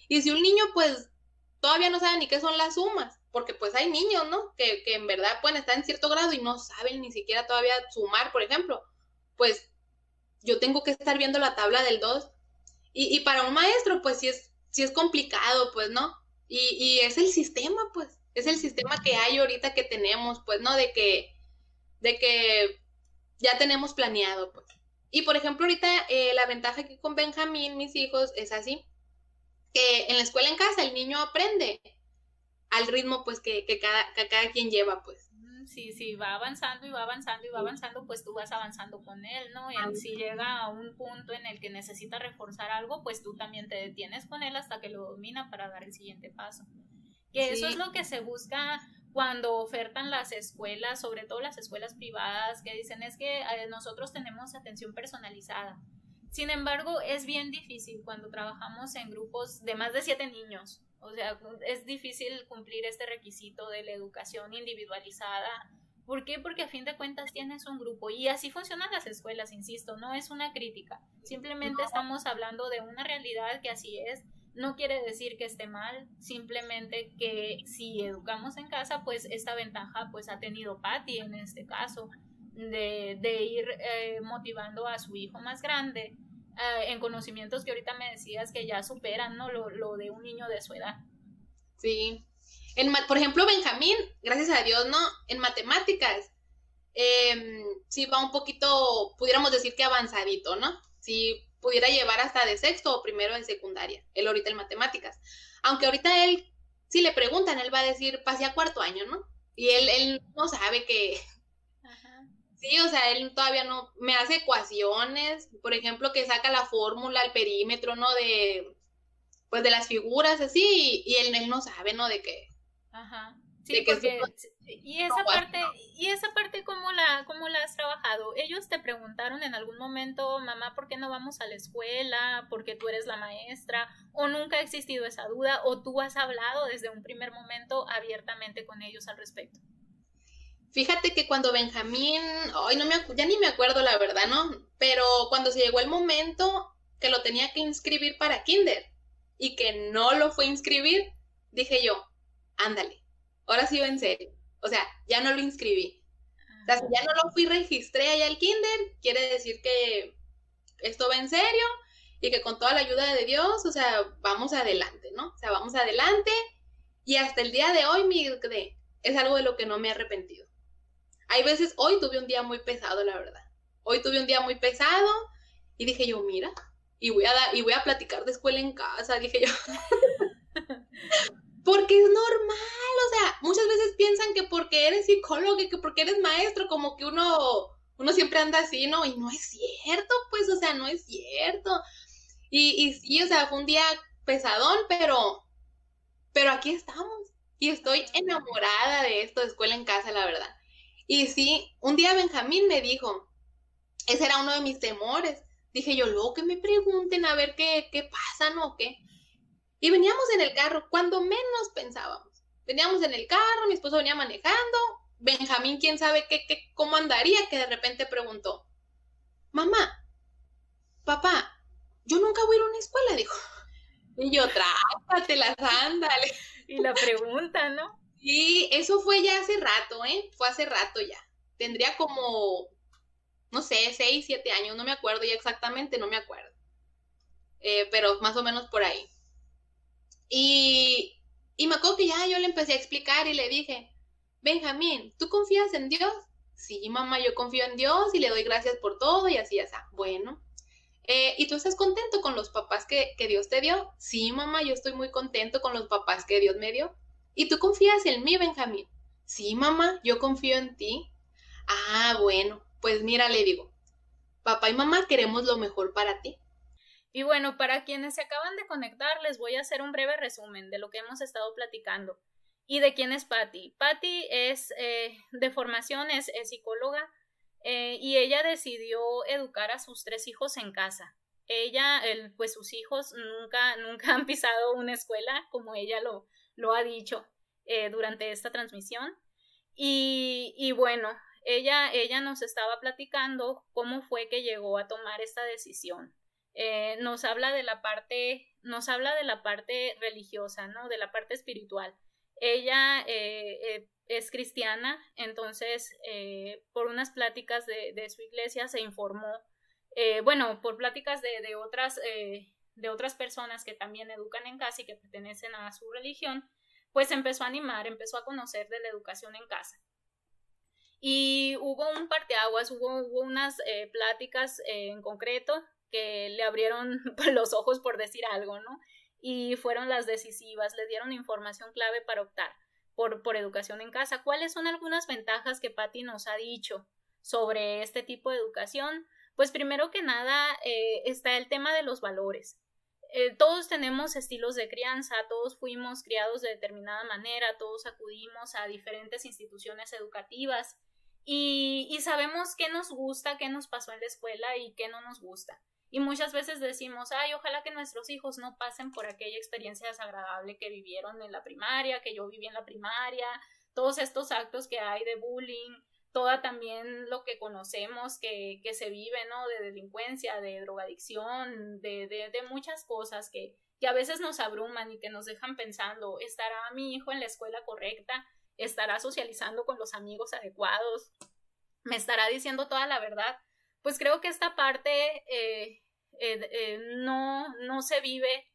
Y si un niño pues todavía no sabe ni qué son las sumas, porque pues hay niños, ¿no? Que, que en verdad pueden estar en cierto grado y no saben ni siquiera todavía sumar, por ejemplo, pues yo tengo que estar viendo la tabla del 2. Y, y para un maestro, pues sí es, sí es complicado, pues, ¿no? Y, y es el sistema, pues es el sistema que hay ahorita que tenemos, pues, ¿no? De que, de que ya tenemos planeado, pues. Y por ejemplo, ahorita eh, la ventaja aquí con Benjamín, mis hijos, es así, que en la escuela en casa el niño aprende al ritmo, pues, que, que, cada, que cada quien lleva, pues. Sí, sí, va avanzando y va avanzando y va avanzando, pues tú vas avanzando con él, ¿no? Y si llega a un punto en el que necesita reforzar algo, pues tú también te detienes con él hasta que lo domina para dar el siguiente paso. Que eso es lo que se busca cuando ofertan las escuelas, sobre todo las escuelas privadas, que dicen es que eh, nosotros tenemos atención personalizada. Sin embargo, es bien difícil cuando trabajamos en grupos de más de siete niños. O sea, es difícil cumplir este requisito de la educación individualizada. ¿Por qué? Porque a fin de cuentas tienes un grupo y así funcionan las escuelas, insisto, no es una crítica. Simplemente estamos hablando de una realidad que así es no quiere decir que esté mal, simplemente que si educamos en casa, pues esta ventaja pues ha tenido Patty en este caso, de, de ir eh, motivando a su hijo más grande eh, en conocimientos que ahorita me decías que ya superan ¿no? lo, lo de un niño de su edad. Sí. En, por ejemplo, Benjamín, gracias a Dios, ¿no? En matemáticas, eh, sí va un poquito, pudiéramos decir que avanzadito, ¿no? Sí pudiera llevar hasta de sexto o primero en secundaria, él ahorita en matemáticas. Aunque ahorita él, si le preguntan, él va a decir, pasé a cuarto año, ¿no? Y él, él no sabe que... Sí, o sea, él todavía no, me hace ecuaciones, por ejemplo, que saca la fórmula, el perímetro, ¿no? De, pues de las figuras, así, y, él, él no sabe, ¿no? De qué. Ajá. Sí, porque y esa parte y esa parte cómo la cómo la has trabajado. Ellos te preguntaron en algún momento, "Mamá, ¿por qué no vamos a la escuela? Porque tú eres la maestra?" o nunca ha existido esa duda o tú has hablado desde un primer momento abiertamente con ellos al respecto. Fíjate que cuando Benjamín, ay, no me ya ni me acuerdo la verdad, ¿no? Pero cuando se llegó el momento que lo tenía que inscribir para kinder y que no lo fue a inscribir, dije yo, "Ándale, ahora sí va en serio. O sea, ya no lo inscribí. O sea, si ya no lo fui, registré allá al kinder, quiere decir que esto va en serio y que con toda la ayuda de Dios, o sea, vamos adelante, ¿no? O sea, vamos adelante y hasta el día de hoy, mi es algo de lo que no me he arrepentido. Hay veces, hoy tuve un día muy pesado, la verdad. Hoy tuve un día muy pesado y dije yo, mira, y voy a, dar, y voy a platicar de escuela en casa, dije yo. Porque es normal, o sea, muchas veces piensan que porque eres psicólogo y que porque eres maestro, como que uno, uno siempre anda así, ¿no? Y no es cierto, pues, o sea, no es cierto. Y, y o sea, fue un día pesadón, pero, pero aquí estamos. Y estoy enamorada de esto de escuela en casa, la verdad. Y sí, un día Benjamín me dijo, ese era uno de mis temores. Dije yo, luego que me pregunten a ver qué, qué pasa, ¿no? ¿Qué? Y veníamos en el carro, cuando menos pensábamos. Veníamos en el carro, mi esposo venía manejando, Benjamín, quién sabe qué, qué, cómo andaría, que de repente preguntó, mamá, papá, yo nunca voy a ir a una escuela, dijo. Y yo, las ándale. Y la pregunta, ¿no? Y eso fue ya hace rato, ¿eh? Fue hace rato ya. Tendría como, no sé, seis, siete años, no me acuerdo ya exactamente, no me acuerdo. Eh, pero más o menos por ahí. Y, y me acuerdo que ya yo le empecé a explicar y le dije, Benjamín, ¿tú confías en Dios? Sí, mamá, yo confío en Dios y le doy gracias por todo y así, así. Bueno. Eh, ¿Y tú estás contento con los papás que, que Dios te dio? Sí, mamá, yo estoy muy contento con los papás que Dios me dio. ¿Y tú confías en mí, Benjamín? Sí, mamá, yo confío en ti. Ah, bueno, pues mira, le digo, papá y mamá queremos lo mejor para ti. Y bueno, para quienes se acaban de conectar, les voy a hacer un breve resumen de lo que hemos estado platicando. ¿Y de quién es Patty? Patty es eh, de formación, es, psicóloga eh, y ella decidió educar a sus tres hijos en casa. Ella, pues sus hijos nunca, nunca han pisado una escuela, como ella lo, lo ha dicho eh, durante esta transmisión. Y, y bueno, ella, ella nos estaba platicando cómo fue que llegó a tomar esta decisión. Eh, nos habla de la parte, nos habla de la parte religiosa, ¿no? De la parte espiritual. Ella eh, eh, es cristiana, entonces por unas pláticas de, su iglesia se informó, bueno, por pláticas de, otras, de otras personas que también educan en casa y que pertenecen a su religión, pues empezó a animar, empezó a conocer de la educación en casa. Y hubo un parteaguas, hubo, hubo unas pláticas en concreto le abrieron los ojos por decir algo, ¿no? Y fueron las decisivas, le dieron información clave para optar por, por educación en casa. ¿Cuáles son algunas ventajas que Patti nos ha dicho sobre este tipo de educación? Pues primero que nada eh, está el tema de los valores. Eh, todos tenemos estilos de crianza, todos fuimos criados de determinada manera, todos acudimos a diferentes instituciones educativas y, y sabemos qué nos gusta, qué nos pasó en la escuela y qué no nos gusta. Y muchas veces decimos, ay, ojalá que nuestros hijos no pasen por aquella experiencia desagradable que vivieron en la primaria, que yo viví en la primaria, todos estos actos que hay de bullying, toda también lo que conocemos que, que se vive, ¿no? De delincuencia, de drogadicción, de, de, muchas cosas que, que a veces nos abruman y que nos dejan pensando, ¿estará mi hijo en la escuela correcta? ¿Estará socializando con los amigos adecuados? ¿Me estará diciendo toda la verdad? Pues creo que esta parte eh, eh, eh, no, no se vive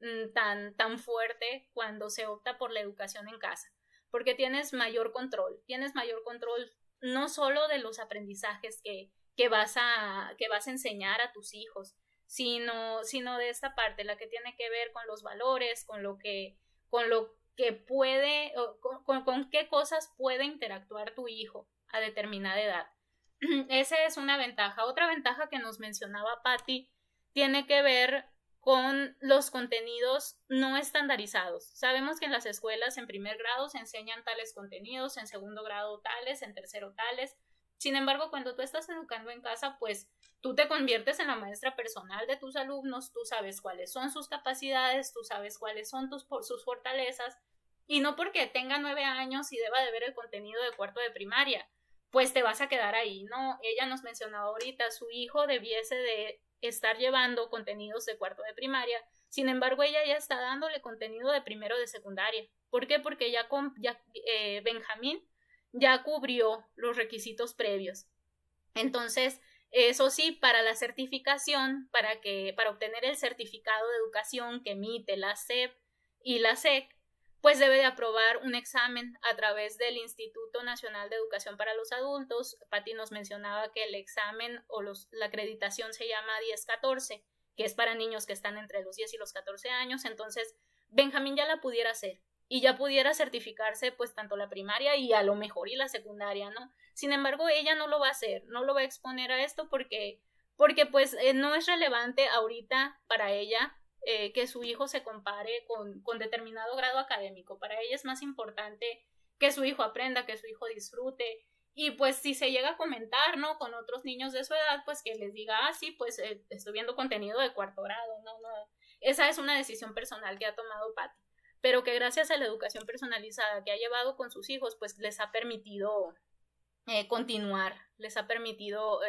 mm, tan, tan fuerte cuando se opta por la educación en casa, porque tienes mayor control, tienes mayor control no solo de los aprendizajes que, que, vas, a, que vas a enseñar a tus hijos, sino, sino de esta parte, la que tiene que ver con los valores, con lo que, con lo que puede, con, con qué cosas puede interactuar tu hijo a determinada edad. Esa es una ventaja. Otra ventaja que nos mencionaba Patty tiene que ver con los contenidos no estandarizados. Sabemos que en las escuelas en primer grado se enseñan tales contenidos, en segundo grado tales, en tercero tales. Sin embargo, cuando tú estás educando en casa, pues tú te conviertes en la maestra personal de tus alumnos, tú sabes cuáles son sus capacidades, tú sabes cuáles son sus fortalezas, y no porque tenga nueve años y deba de ver el contenido de cuarto de primaria, pues te vas a quedar ahí, ¿no? Ella nos mencionaba ahorita, su hijo debiese de estar llevando contenidos de cuarto de primaria, sin embargo, ella ya está dándole contenido de primero de secundaria. ¿Por qué? Porque ya, con, ya eh, Benjamín ya cubrió los requisitos previos. Entonces, eso sí, para la certificación, para que, para obtener el certificado de educación que emite la SEP y la SEC, pues debe de aprobar un examen a través del Instituto Nacional de Educación para los Adultos. Patti nos mencionaba que el examen o la acreditación se llama 10-14, que es para niños que están entre los 10 y los 14 años. Entonces, Benjamín ya la pudiera hacer y ya pudiera certificarse pues tanto la primaria y a lo mejor y la secundaria, ¿no? Sin embargo, ella no lo va a hacer, no lo va a exponer a esto porque porque pues eh, no es relevante ahorita para ella eh, que su hijo se compare con, con determinado grado académico. Para ella es más importante que su hijo aprenda, que su hijo disfrute. Y pues si se llega a comentar, ¿no? Con otros niños de su edad, pues que les diga, ah, sí, pues eh, estoy viendo contenido de cuarto grado, no, no. Esa es una decisión personal que ha tomado Patti, pero que gracias a la educación personalizada que ha llevado con sus hijos, pues les ha permitido eh, continuar, les ha permitido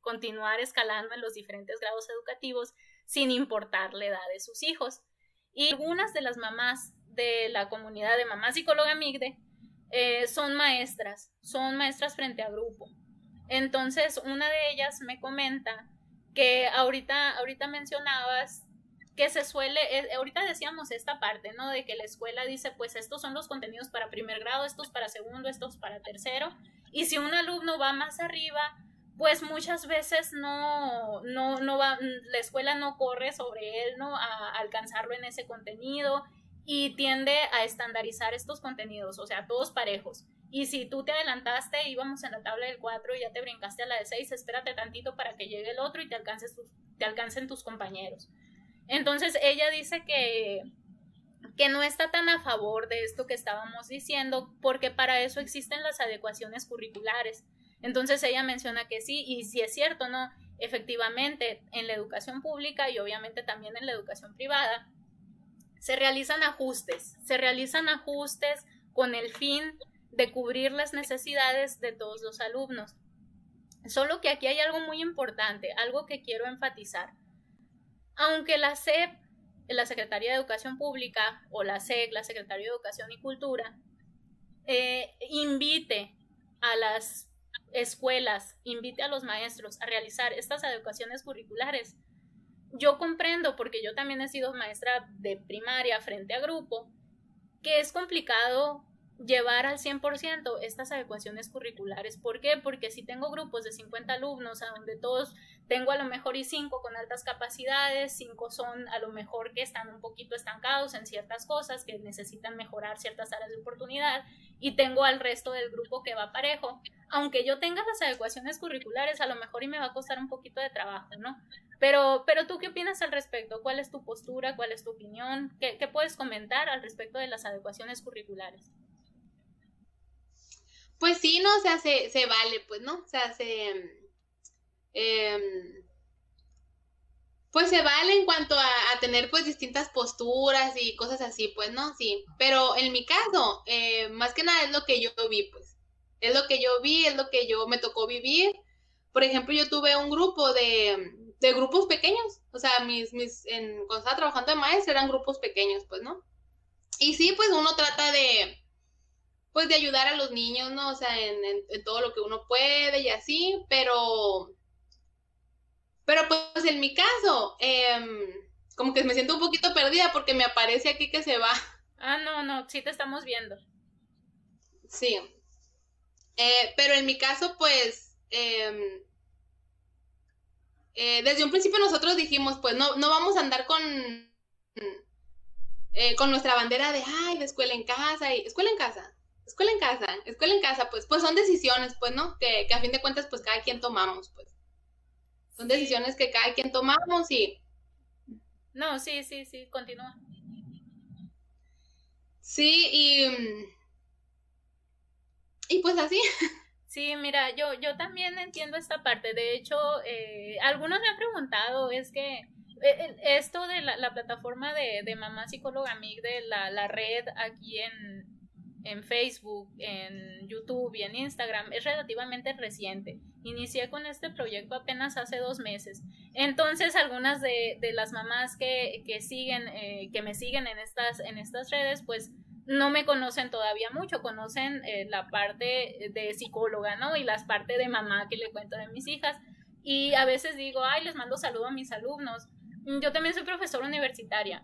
continuar escalando en los diferentes grados educativos sin importar la edad de sus hijos. Y algunas de las mamás de la comunidad de mamá psicóloga Migde eh, son maestras, son maestras frente a grupo. Entonces, una de ellas me comenta que ahorita, ahorita mencionabas que se suele, eh, ahorita decíamos esta parte, ¿no? De que la escuela dice, pues estos son los contenidos para primer grado, estos para segundo, estos para tercero, y si un alumno va más arriba, pues muchas veces no, no, no va, la escuela no corre sobre él, ¿no? A alcanzarlo en ese contenido y tiende a estandarizar estos contenidos, o sea, todos parejos. Y si tú te adelantaste, íbamos en la tabla del 4 y ya te brincaste a la de 6, espérate tantito para que llegue el otro y te, alcances te alcancen tus compañeros. Entonces ella dice que, que no está tan a favor de esto que estábamos diciendo, porque para eso existen las adecuaciones curriculares. Entonces ella menciona que sí, y si es cierto, ¿no? Efectivamente, en la educación pública y obviamente también en la educación privada, se realizan ajustes, se realizan ajustes con el fin de cubrir las necesidades de todos los alumnos. Solo que aquí hay algo muy importante, algo que quiero enfatizar. Aunque la SEP, la Secretaría de Educación Pública, o la SEC, la Secretaría de Educación y Cultura, eh, invite a las escuelas invite a los maestros a realizar estas educaciones curriculares, yo comprendo, porque yo también he sido maestra de primaria frente a grupo, que es complicado llevar al 100% estas adecuaciones curriculares. ¿Por qué? Porque si tengo grupos de 50 alumnos a donde todos tengo a lo mejor y 5 con altas capacidades, 5 son a lo mejor que están un poquito estancados en ciertas cosas, que necesitan mejorar ciertas áreas de oportunidad, y tengo al resto del grupo que va parejo, aunque yo tenga las adecuaciones curriculares, a lo mejor y me va a costar un poquito de trabajo, ¿no? Pero, pero tú qué opinas al respecto? ¿Cuál es tu postura? ¿Cuál es tu opinión? ¿Qué, qué puedes comentar al respecto de las adecuaciones curriculares? Pues sí, no, o sea, se, se vale, pues, ¿no? O sea, se... Em, pues se vale en cuanto a, tener pues distintas posturas y cosas así, pues, ¿no? Sí, pero en mi caso, eh, más que nada es lo que yo vi, pues, es lo que yo vi, es lo que yo me tocó vivir. Por ejemplo, yo tuve un grupo de, de grupos pequeños, o sea, mis, mis, en, cuando estaba trabajando de maestra eran grupos pequeños, pues, ¿no? Y sí, pues uno trata de, pues, de ayudar a los niños, ¿no? O sea, en, en, todo lo que uno puede y así, pero, pero pues en mi caso, eh, como que me siento un poquito perdida porque me aparece aquí que se va. Ah, no, no, sí te estamos viendo. Sí. Eh, pero en mi caso, pues, em, eh, desde un principio nosotros dijimos, pues no, no vamos a andar con, eh, con nuestra bandera de, ay, de escuela en casa, y escuela en casa, escuela en casa, escuela en casa, pues, pues son decisiones, pues, ¿no? Que, que a fin de cuentas, pues cada quien tomamos, pues. Son decisiones que cada quien tomamos y no, sí, sí, sí, continúa. Sí, y, y pues así. Sí, mira, yo, yo también entiendo esta parte. De hecho, eh, algunos me han preguntado, es que eh, esto de la, la plataforma de, de, Mamá Psicóloga MIG, de la, la red aquí en, en Facebook, en YouTube y en Instagram es relativamente reciente. Inicié con este proyecto apenas hace dos meses. Entonces, algunas de, las mamás que, que siguen, eh, que me siguen en estas, en estas redes, pues no me conocen todavía mucho, conocen eh, la parte de psicóloga, ¿no? Y las partes de mamá que le cuento de mis hijas. Y a veces digo, ay, les mando saludo a mis alumnos. Yo también soy profesora universitaria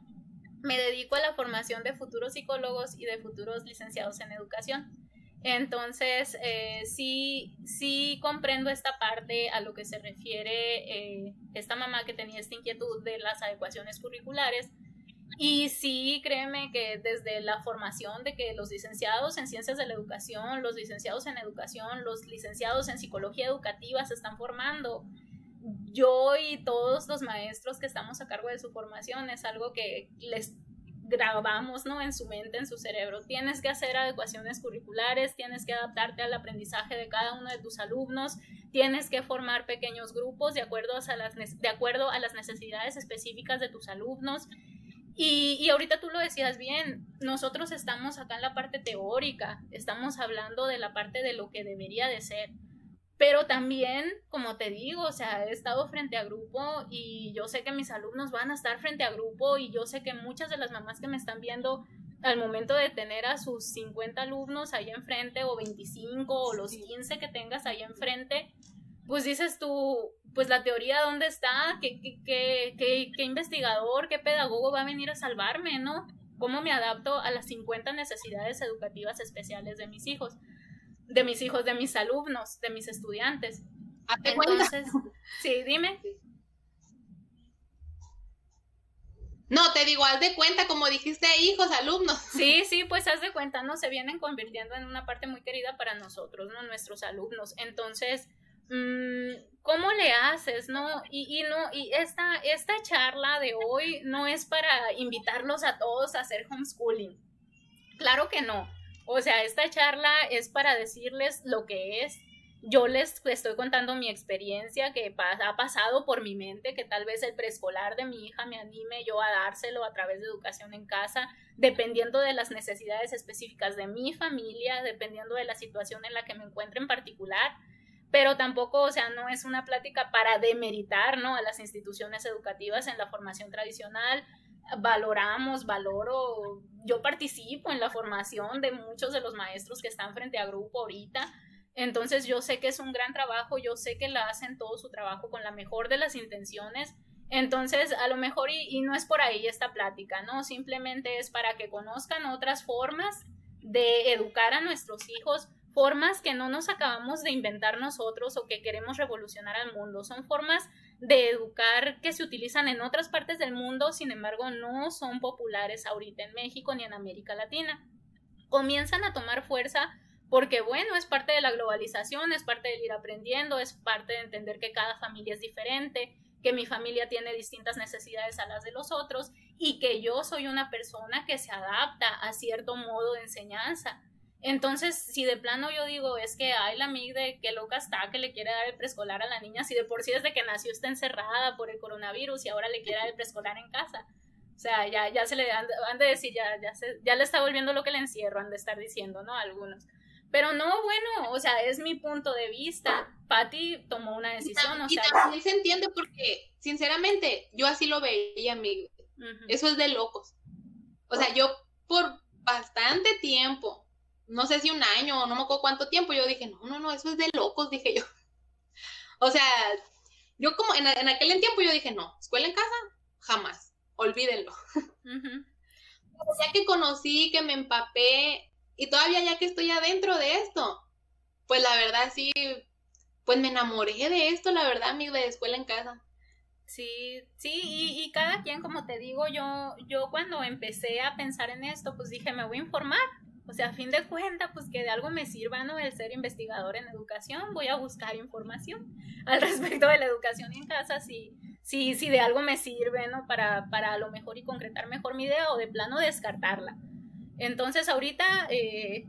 me dedico a la formación de futuros psicólogos y de futuros licenciados en educación. Entonces, eh, sí, sí comprendo esta parte a lo que se refiere eh, esta mamá que tenía esta inquietud de las adecuaciones curriculares. Y sí, créeme que desde la formación de que los licenciados en ciencias de la educación, los licenciados en educación, los licenciados en psicología educativa se están formando yo y todos los maestros que estamos a cargo de su formación es algo que les grabamos ¿no? en su mente, en su cerebro. Tienes que hacer adecuaciones curriculares, tienes que adaptarte al aprendizaje de cada uno de tus alumnos, tienes que formar pequeños grupos de acuerdo a las, de acuerdo a las necesidades específicas de tus alumnos. Y, y ahorita tú lo decías bien, nosotros estamos acá en la parte teórica, estamos hablando de la parte de lo que debería de ser pero también, como te digo, o sea, he estado frente a grupo y yo sé que mis alumnos van a estar frente a grupo y yo sé que muchas de las mamás que me están viendo al momento de tener a sus 50 alumnos ahí enfrente o 25 o los 15 que tengas ahí enfrente, pues dices tú, pues la teoría dónde está, ¿Qué, qué, qué, qué, investigador, qué pedagogo va a venir a salvarme, ¿no? ¿Cómo me adapto a las 50 necesidades educativas especiales de mis hijos? De mis hijos, de mis alumnos, de mis estudiantes. Entonces, sí, dime. No, te digo, haz de cuenta, como dijiste, hijos, alumnos. Sí, sí, pues haz de cuenta, ¿no? Se vienen convirtiendo en una parte muy querida para nosotros, ¿no? Nuestros alumnos. Entonces, mm, ¿cómo le haces, no? Y, y, no, y esta, esta charla de hoy no es para invitarlos a todos a hacer homeschooling. Claro que no. O sea, esta charla es para decirles lo que es. Yo les estoy contando mi experiencia que ha pasado por mi mente, que tal vez el preescolar de mi hija me anime yo a dárselo a través de educación en casa, dependiendo de las necesidades específicas de mi familia, dependiendo de la situación en la que me encuentre en particular pero tampoco, o sea, no es una plática para demeritar, ¿no? A las instituciones educativas en la formación tradicional, valoramos, valoro, yo participo en la formación de muchos de los maestros que están frente a grupo ahorita. Entonces yo sé que es un gran trabajo, yo sé que la hacen todo su trabajo con la mejor de las intenciones. Entonces, a lo mejor, y, y no es por ahí esta plática, ¿no? Simplemente es para que conozcan otras formas de educar a nuestros hijos, formas que no nos acabamos de inventar nosotros o que queremos revolucionar al mundo. Son formas de educar que se utilizan en otras partes del mundo, sin embargo, no son populares ahorita en México ni en América Latina. Comienzan a tomar fuerza porque, bueno, es parte de la globalización, es parte del ir aprendiendo, es parte de entender que cada familia es diferente, que mi familia tiene distintas necesidades a las de los otros y que yo soy una persona que se adapta a cierto modo de enseñanza entonces, si de plano yo digo, es que hay la amiga de qué loca está, que le quiere dar el preescolar a la niña, si de por sí desde que nació está encerrada por el coronavirus y ahora le quiere dar el preescolar en casa. O sea, ya, ya se le han, de decir, ya, ya, se, ya le está volviendo lo que le encierro, han de estar diciendo, ¿no? Algunos. Pero no, bueno, o sea, es mi punto de vista. Patty tomó una decisión, o sea. Y también se entiende porque, sinceramente, yo así lo veía, amigo. Eso es de locos. O sea, yo por bastante tiempo, no sé si un año o no me acuerdo cuánto tiempo, yo dije, no, no, no, eso es de locos, dije yo. O sea, yo como en, aquel tiempo yo dije, no, escuela en casa, jamás, olvídenlo. Ya que conocí, que me empapé, y todavía ya que estoy adentro de esto, pues la verdad sí, pues me enamoré de esto, la verdad, amigo, de escuela en casa. Sí, sí, y, y, cada quien, como te digo, yo, yo cuando empecé a pensar en esto, pues dije, me voy a informar. O sea, a fin de cuentas, pues que de algo me sirva, ¿no? El ser investigador en educación, voy a buscar información al respecto de la educación en casa, si, si, si de algo me sirve, ¿no? Para, para a lo mejor y concretar mejor mi idea o de plano descartarla. Entonces, ahorita, eh,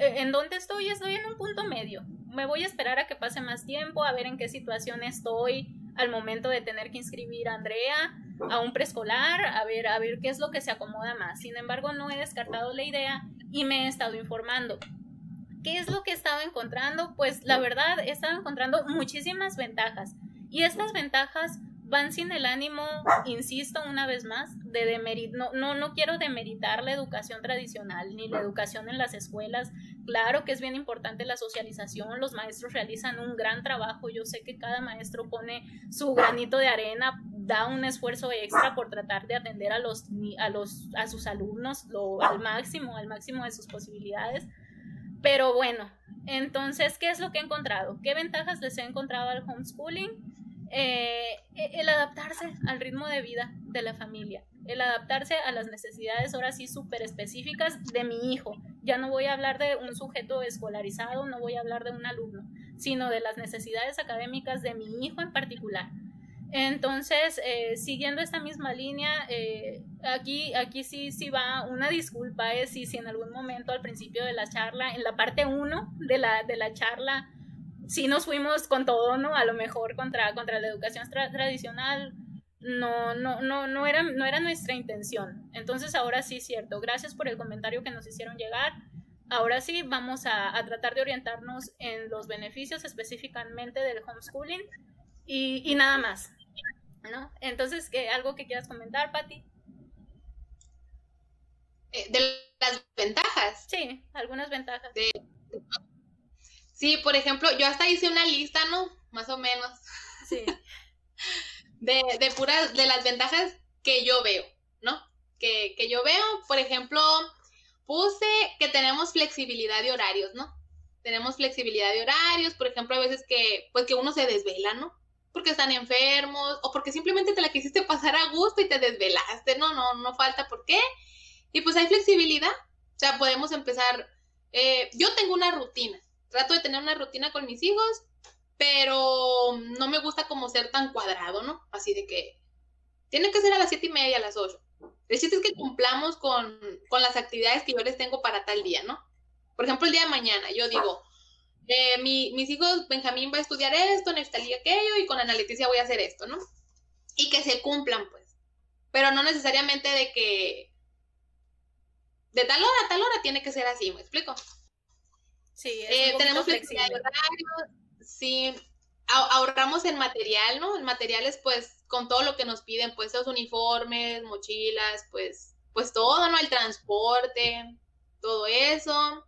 ¿en dónde estoy? Estoy en un punto medio. Me voy a esperar a que pase más tiempo, a ver en qué situación estoy al momento de tener que inscribir a Andrea a un preescolar, a ver, a ver qué es lo que se acomoda más. Sin embargo, no he descartado la idea y me he estado informando. ¿Qué es lo que he estado encontrando? Pues la verdad, he estado encontrando muchísimas ventajas. Y estas ventajas van sin el ánimo, insisto una vez más, de demeritar, no, no, no quiero demeritar la educación tradicional ni la educación en las escuelas. Claro que es bien importante la socialización, los maestros realizan un gran trabajo, yo sé que cada maestro pone su granito de arena, da un esfuerzo extra por tratar de atender a los a los a sus alumnos lo, al máximo, al máximo de sus posibilidades. Pero bueno, entonces, ¿qué es lo que he encontrado? ¿Qué ventajas les he encontrado al homeschooling? Eh, e, el adaptarse al ritmo de vida de la familia, el adaptarse a las necesidades ahora sí súper específicas de mi hijo. Ya no voy a hablar de un sujeto escolarizado, no voy a hablar de un alumno, sino de las necesidades académicas de mi hijo en particular. Entonces, eh, siguiendo esta misma línea, eh, aquí, aquí sí, sí va una disculpa, es si, si en algún momento al principio de la charla, en la parte 1 de la, de la charla, sí nos fuimos con todo, ¿no? A lo mejor contra, contra la educación tradicional. No, no, no, no era, no era nuestra intención. Entonces ahora sí, cierto. Gracias por el comentario que nos hicieron llegar. Ahora sí, vamos a, a tratar de orientarnos en los beneficios específicamente del homeschooling y, y nada más. ¿No? Entonces, ¿qué, ¿algo que quieras comentar, Patti? Eh, de las ventajas. Sí, algunas ventajas. De, Sí, por ejemplo, yo hasta hice una lista, ¿no? Más o menos. Sí. De, de puras, de las ventajas que yo veo, ¿no? Que, que yo veo, por ejemplo, puse que tenemos flexibilidad de horarios, ¿no? Tenemos flexibilidad de horarios, por ejemplo, a veces que, pues que uno se desvela, ¿no? Porque están enfermos o porque simplemente te la quisiste pasar a gusto y te desvelaste, ¿no? No, no falta por qué. Y pues hay flexibilidad, o sea, podemos empezar, eh, yo tengo una rutina, trato de tener una rutina con mis hijos, pero no me gusta como ser tan cuadrado, ¿no? Así de que tiene que ser a las siete y media, a las ocho. El chiste es que cumplamos con, las actividades que yo les tengo para tal día, ¿no? Por ejemplo, el día de mañana, yo digo, eh, mis hijos, Benjamín va a estudiar esto, Neftalí aquello, y con Ana Leticia voy a hacer esto, ¿no? Y que se cumplan, pues. Pero no necesariamente de que de tal hora a tal hora tiene que ser así, ¿me explico? Sí, eh, tenemos flexibilidad sí, ahorramos en material, ¿no? En materiales, pues, con todo lo que nos piden, pues, los uniformes, mochilas, pues, pues todo, ¿no? El transporte, todo eso.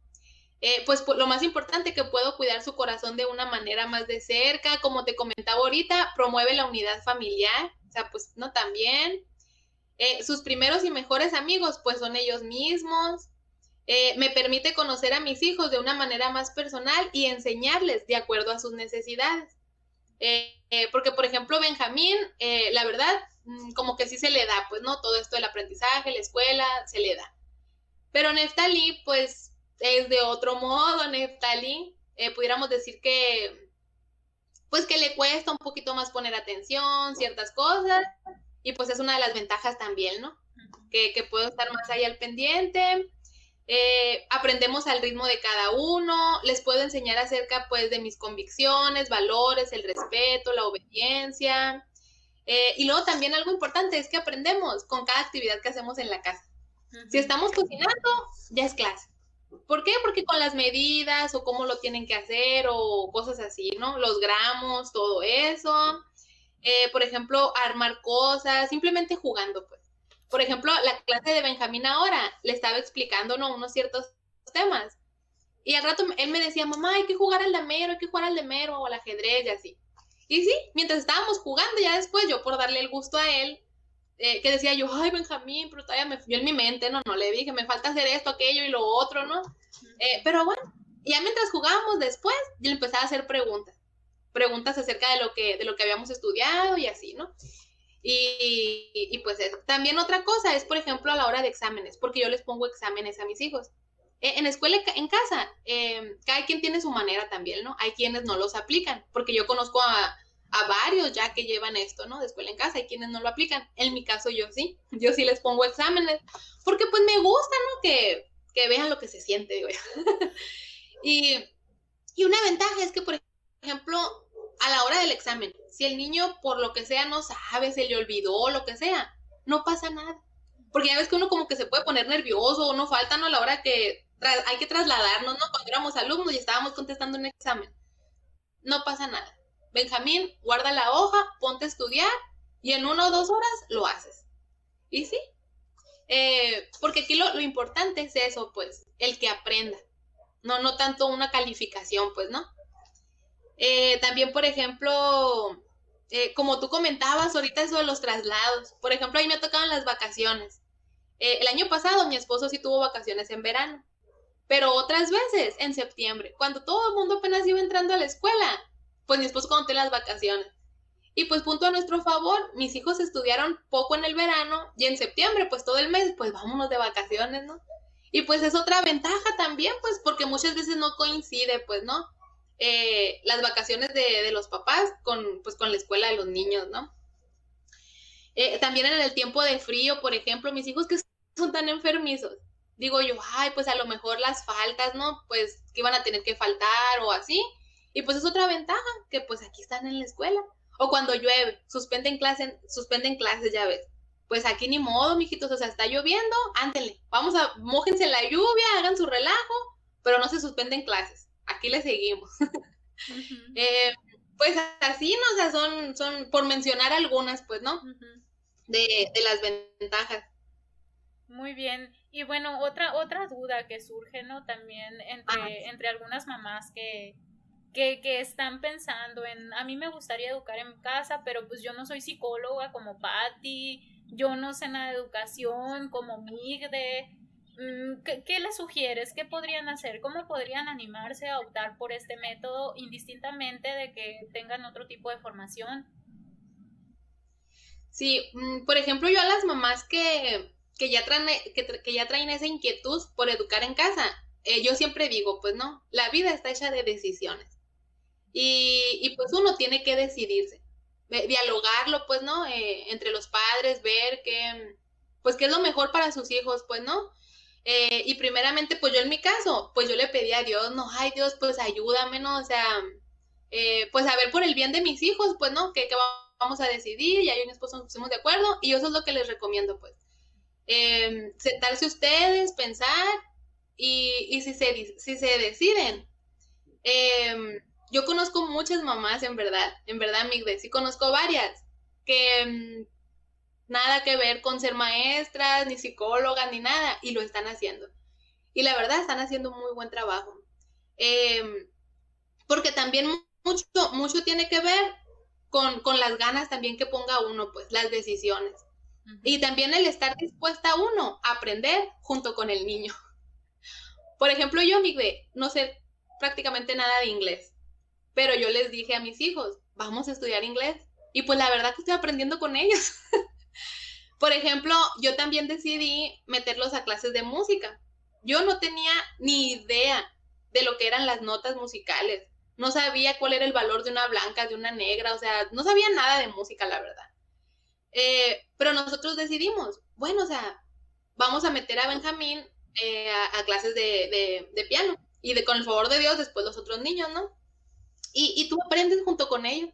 Eh, pues, lo más importante que puedo cuidar su corazón de una manera más de cerca, como te comentaba ahorita, promueve la unidad familiar, o sea, pues, no también. Eh, sus primeros y mejores amigos, pues, son ellos mismos. Eh, me permite conocer a mis hijos de una manera más personal y enseñarles de acuerdo a sus necesidades. Porque, por ejemplo, Benjamín, la verdad, mm, como que sí se le da, pues, ¿no? Todo esto del aprendizaje, la escuela, se le da. Pero Neftali, pues, es de otro modo, Neftali, pudiéramos decir que, pues, que le cuesta un poquito más poner atención, ciertas cosas, y pues es una de las ventajas también, ¿no? Que, que puedo estar más ahí al pendiente. Eh, aprendemos al ritmo de cada uno, les puedo enseñar acerca pues de mis convicciones, valores, el respeto, la obediencia. Eh, y luego también algo importante es que aprendemos con cada actividad que hacemos en la casa. Si estamos cocinando, ya es clase. ¿Por qué? Porque con las medidas o cómo lo tienen que hacer o cosas así, ¿no? Los gramos, todo eso. Eh, por ejemplo, armar cosas, simplemente jugando, pues. Por ejemplo, la clase de Benjamín ahora le estaba explicando, ¿no? Unos ciertos temas. Y al rato él me decía, mamá, hay que jugar al damero, hay que jugar al damero o al ajedrez y así. Y sí, mientras estábamos jugando, ya después yo por darle el gusto a él, eh, que decía yo, ay, Benjamín, pero todavía me fui en mi mente, no, no, le dije, me falta hacer esto, aquello y lo otro, ¿no? Eh, pero bueno, ya mientras jugábamos después, yo le empezaba a hacer preguntas, preguntas acerca de lo que, de lo que habíamos estudiado y así, ¿no? Y, y, pues también otra cosa es, por ejemplo, a la hora de exámenes, porque yo les pongo exámenes a mis hijos. Eh, en escuela, en casa, em, cada quien tiene su manera también, ¿no? Hay quienes no los aplican, porque yo conozco a, a varios ya que llevan esto, ¿no? De escuela en casa, hay quienes no lo aplican. En mi caso yo sí, yo sí les pongo exámenes, porque pues me gusta, ¿no? Que, que vean lo que se siente, y, y una ventaja es que, por ejemplo, a la hora del examen, si el niño por lo que sea no sabe, se le olvidó, lo que sea, no pasa nada. Porque ya ves que uno como que se puede poner nervioso o no falta, ¿no? A la hora que hay que trasladarnos, ¿no? Cuando éramos alumnos y estábamos contestando un examen. No pasa nada. Benjamín, guarda la hoja, ponte a estudiar y en una o dos horas lo haces. Y sí, eh, porque aquí lo, importante es eso, pues, el que aprenda, no, no tanto una calificación, pues, ¿no? Eh, también, por ejemplo, eh, como tú comentabas ahorita eso de los traslados, por ejemplo, ahí me tocaban las vacaciones. el año pasado mi esposo sí tuvo vacaciones en verano, pero otras veces en septiembre, cuando todo el mundo apenas iba entrando a la escuela, pues mi esposo conté las vacaciones. Y pues punto a nuestro favor, mis hijos estudiaron poco en el verano y en septiembre, pues todo el mes, pues vámonos de vacaciones, ¿no? Y pues es otra ventaja también, pues porque muchas veces no coincide, pues, ¿no? Eh, las vacaciones de, los papás con, pues, con la escuela de los niños, ¿no? Eh, también en el tiempo de frío, por ejemplo, mis hijos que son tan enfermizos, digo yo, ay, pues a lo mejor las faltas, ¿no? Pues que iban a tener que faltar o así, y pues es otra ventaja, que pues aquí están en la escuela. O cuando llueve, suspenden clases, suspenden clases, ya ves. Pues aquí ni modo, mijitos, o sea, está lloviendo, ándele, vamos a, mojense en la lluvia, hagan su relajo, pero no se suspenden clases. Aquí le seguimos. Eh, pues así, ¿no? O sea, son, son, por mencionar algunas, pues, ¿no? de, de las ventajas. Muy bien. Y bueno, otra, otra duda que surge, ¿no? También entre, entre algunas mamás que, que, están pensando en, a mí me gustaría educar en casa, pero pues yo no soy psicóloga como Patty, yo no sé nada de educación como Migde. Mm, ¿Qué, ¿Qué les sugieres? ¿Qué podrían hacer? ¿Cómo podrían animarse a optar por este método indistintamente de que tengan otro tipo de formación? Sí, mm, por ejemplo, yo a las mamás que, que, ya, traen, que, que ya traen esa inquietud por educar en casa, eh, yo siempre digo, pues no, la vida está hecha de decisiones. Y, pues uno tiene que decidirse, dialogarlo, pues, ¿no? Eh, entre los padres, ver qué, pues, qué es lo mejor para sus hijos, pues, ¿no? Eh, y primeramente, pues yo en mi caso, pues yo le pedí a Dios, no, ay Dios, pues ayúdame, ¿no? O sea, eh, pues a ver por el bien de mis hijos, pues, ¿no? Que, vamos a decidir, y ahí mi esposo nos pusimos de acuerdo, y eso es lo que les recomiendo, pues. Em, sentarse ustedes, pensar, y, y si, se, si se deciden, eh, yo conozco muchas mamás, en verdad, en verdad, Migde, sí conozco varias, que mm, nada que ver con ser maestras, ni psicólogas, ni nada, y lo están haciendo. Y la verdad, están haciendo muy buen trabajo. Em, porque también mucho, mucho tiene que ver con, con, las ganas también que ponga uno, pues, las decisiones. Y también el estar dispuesta uno a aprender junto con el niño. Por ejemplo, yo, Migde, no sé prácticamente nada de inglés. Pero yo les dije a mis hijos, vamos a estudiar inglés. Y pues la verdad que estoy aprendiendo con ellos. Por ejemplo, yo también decidí meterlos a clases de música. Yo no tenía ni idea de lo que eran las notas musicales. No sabía cuál era el valor de una blanca, de una negra, o sea, no sabía nada de música, la verdad. Eh, pero nosotros decidimos, bueno, o sea, vamos a meter a Benjamín eh, a, clases de, de, piano y de con el favor de Dios después los otros niños, ¿no? Y, tú aprendes junto con ellos.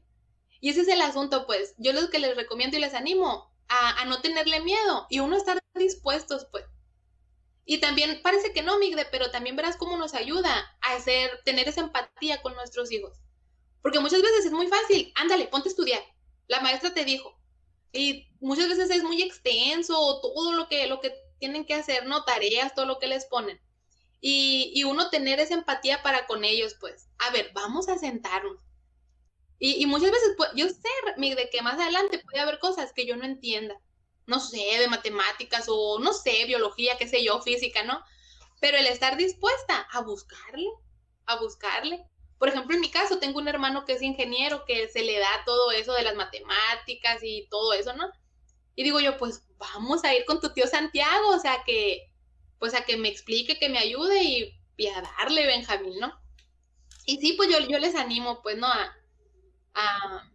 Y ese es el asunto, pues. Yo lo que les recomiendo y les animo a, no tenerle miedo y uno estar dispuestos, pues. Y también parece que no, Migde, pero también verás cómo nos ayuda a hacer, tener esa empatía con nuestros hijos. Porque muchas veces es muy fácil, ándale, ponte a estudiar. La maestra te dijo. Y muchas veces es muy extenso todo lo que, lo que tienen que hacer, ¿no? Tareas, todo lo que les ponen. Y, uno tener esa empatía para con ellos, pues, a ver, vamos a sentarnos. Y, muchas veces, pues, yo sé, Migde, que más adelante puede haber cosas que yo no entienda no sé, de matemáticas o no sé, biología, qué sé yo, física, ¿no? Pero el estar dispuesta a buscarle, a buscarle. Por ejemplo, en mi caso, tengo un hermano que es ingeniero, que se le da todo eso de las matemáticas y todo eso, ¿no? Y digo yo, pues vamos a ir con tu tío Santiago, o sea, que, pues a que me explique, que me ayude y, a darle, Benjamín, ¿no? Y sí, pues yo, yo les animo, pues, ¿no? A, a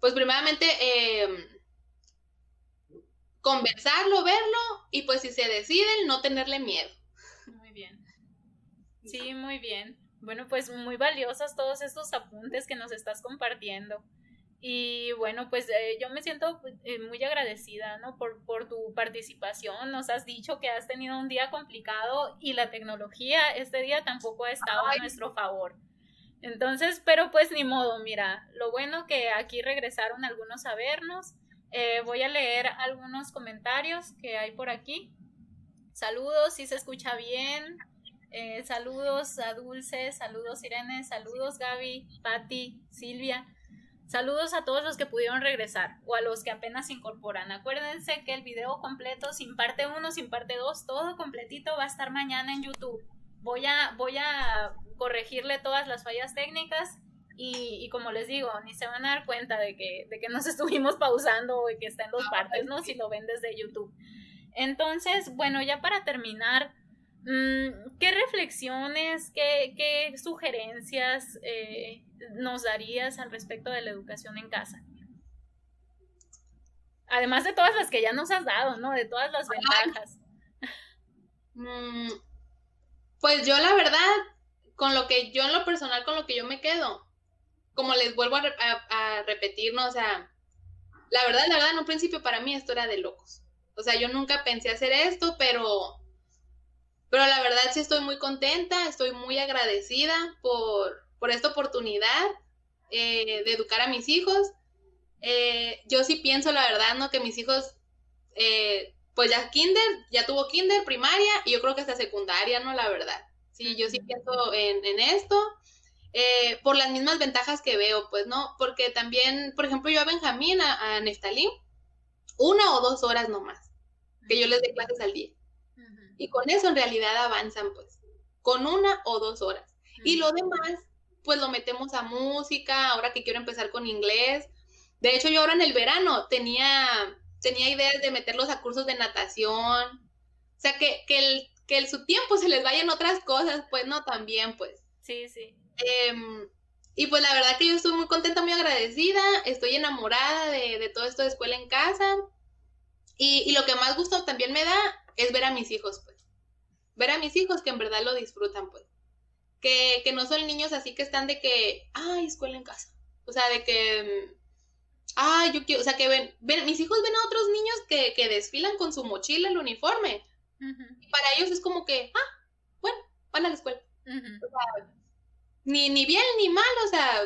pues primeramente, eh, conversarlo, verlo y pues si se deciden, no tenerle miedo. Muy bien. Sí, muy bien. Bueno, pues muy valiosos todos estos apuntes que nos estás compartiendo. Y bueno, pues eh, yo me siento eh, muy agradecida, ¿no? Por, por tu participación. Nos has dicho que has tenido un día complicado y la tecnología este día tampoco ha estado a nuestro favor. Entonces, pero pues ni modo, mira, lo bueno que aquí regresaron algunos a vernos eh, voy a leer algunos comentarios que hay por aquí. Saludos, si se escucha bien. Eh, saludos a Dulce, saludos Irene, saludos Gaby, Patti, Silvia. Saludos a todos los que pudieron regresar o a los que apenas se incorporan. Acuérdense que el video completo, sin parte 1, sin parte 2, todo completito va a estar mañana en YouTube. Voy a, voy a corregirle todas las fallas técnicas y, como les digo, ni se van a dar cuenta de que, de que nos estuvimos pausando y que está en dos partes, ¿no? Si lo ven desde YouTube. Entonces, bueno, ya para terminar, mm, ¿qué reflexiones, qué, qué sugerencias eh, nos darías al respecto de la educación en casa? Además de todas las que ya nos has dado, ¿no? De todas las ventajas. Mm, pues yo la verdad, con lo que yo en lo personal, con lo que yo me quedo, como les vuelvo a, repetir, ¿no? O sea, la verdad, la verdad, en un principio para mí esto era de locos. O sea, yo nunca pensé hacer esto, pero, pero la verdad sí estoy muy contenta, estoy muy agradecida por, por esta oportunidad eh, de educar a mis hijos. Eh, yo sí pienso, la verdad, ¿no? Que mis hijos, eh, pues ya kinder, ya tuvo kinder, primaria, y yo creo que hasta secundaria, ¿no? La verdad. Sí, yo sí pienso en, en esto. Eh, por las mismas ventajas que veo, pues, ¿no? Porque también, por ejemplo, yo a Benjamín, a, a Neftalí, una o dos horas nomás, que yo les dé clases al día. Y con eso en realidad avanzan, pues, con una o dos horas. Y lo demás, pues lo metemos a música, ahora que quiero empezar con inglés. De hecho, yo ahora en el verano tenía, tenía ideas de meterlos a cursos de natación. O sea, que, que, el, que el, su tiempo se les vaya en otras cosas, pues, no, también, pues. Sí, sí. Em, y pues la verdad que yo estoy muy contenta, muy agradecida, estoy enamorada de, todo esto de escuela en casa. Y, lo que más gusto también me da es ver a mis hijos, pues. Ver a mis hijos que en verdad lo disfrutan, pues. Que, no son niños así que están de que, ay, escuela en casa. O sea, de que, ay, yo quiero, o sea, que ven, ven mis hijos ven a otros niños que, desfilan con su mochila, el uniforme. Y para ellos es como que, ah, bueno, van a la escuela ni, ni bien ni mal, o sea,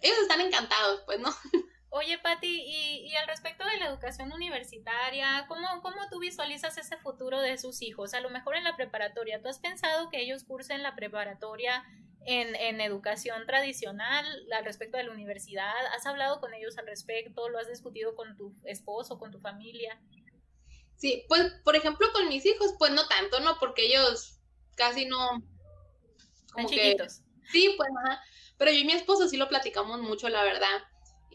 ellos están encantados, pues, ¿no? Oye, Patti, y, y, al respecto de la educación universitaria, ¿cómo, ¿cómo tú visualizas ese futuro de sus hijos? A lo mejor en la preparatoria, ¿tú has pensado que ellos cursen la preparatoria en, en educación tradicional al respecto de la universidad? ¿Has hablado con ellos al respecto? ¿Lo has discutido con tu esposo, con tu familia? Sí, pues, por ejemplo, con mis hijos, pues no tanto, ¿no? Porque ellos casi no... Como chiquitos. Sí, pues, ajá. Pero yo y mi esposo sí lo platicamos mucho, la verdad.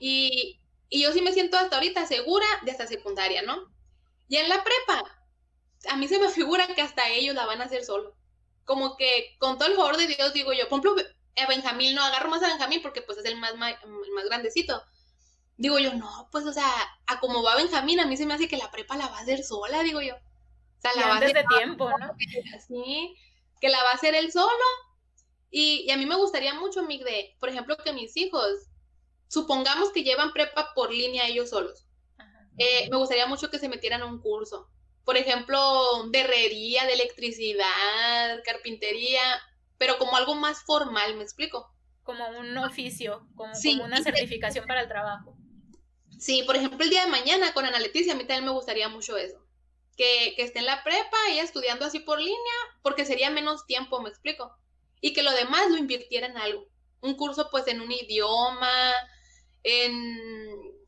Y, yo sí me siento hasta ahorita segura de esta secundaria, ¿no? Y en la prepa, a mí se me figura que hasta ellos la van a hacer solo. Como que con todo el favor de Dios, digo yo, por ejemplo, a Benjamín, no agarro más a Benjamín porque pues es el más, más, más grandecito. Digo yo, no, pues, o sea, a como va Benjamín, a mí se me hace que la prepa la va a hacer sola, digo yo. O sea, la va a hacer de tiempo, ¿no? Sí, que la va a hacer él solo y, a mí me gustaría mucho, Mig, de, por ejemplo, que mis hijos, supongamos que llevan prepa por línea ellos solos. Eh, me gustaría mucho que se metieran a un curso, por ejemplo, de herrería, de electricidad, carpintería, pero como algo más formal, ¿me explico? Como un oficio, como, una certificación para el trabajo. Sí, por ejemplo, el día de mañana con Ana Leticia, a mí también me gustaría mucho eso. Que, que esté en la prepa, ella estudiando así por línea, porque sería menos tiempo, me explico. Y que lo demás lo invirtiera en algo. Un curso pues en un idioma, en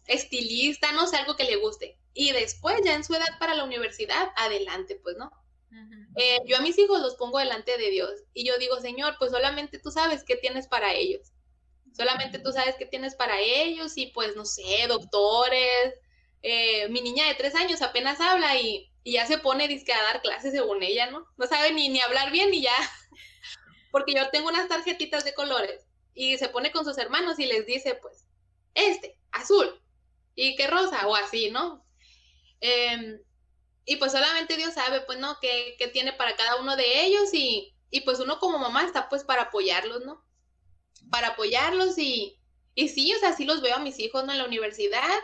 estilista, no sé, algo que le guste. Y después, ya en su edad para la universidad, adelante, pues, ¿no? Eh, yo a mis hijos los pongo delante de Dios y yo digo, Señor, pues solamente tú sabes qué tienes para ellos. Solamente tú sabes qué tienes para ellos y pues, no sé, doctores. Eh, mi niña de tres años apenas habla y, ya se pone a dar clases según ella, ¿no? No sabe ni, ni hablar bien ni ya. Porque yo tengo unas tarjetitas de colores y se pone con sus hermanos y les dice, pues, este, azul, y qué rosa, o así, ¿no? Em, y pues solamente Dios sabe, pues, ¿no? Qué, tiene para cada uno de ellos y, y, pues uno como mamá está pues para apoyarlos, ¿no? Para apoyarlos y, y sí, o sea, sí los veo a mis hijos, ¿no? En la universidad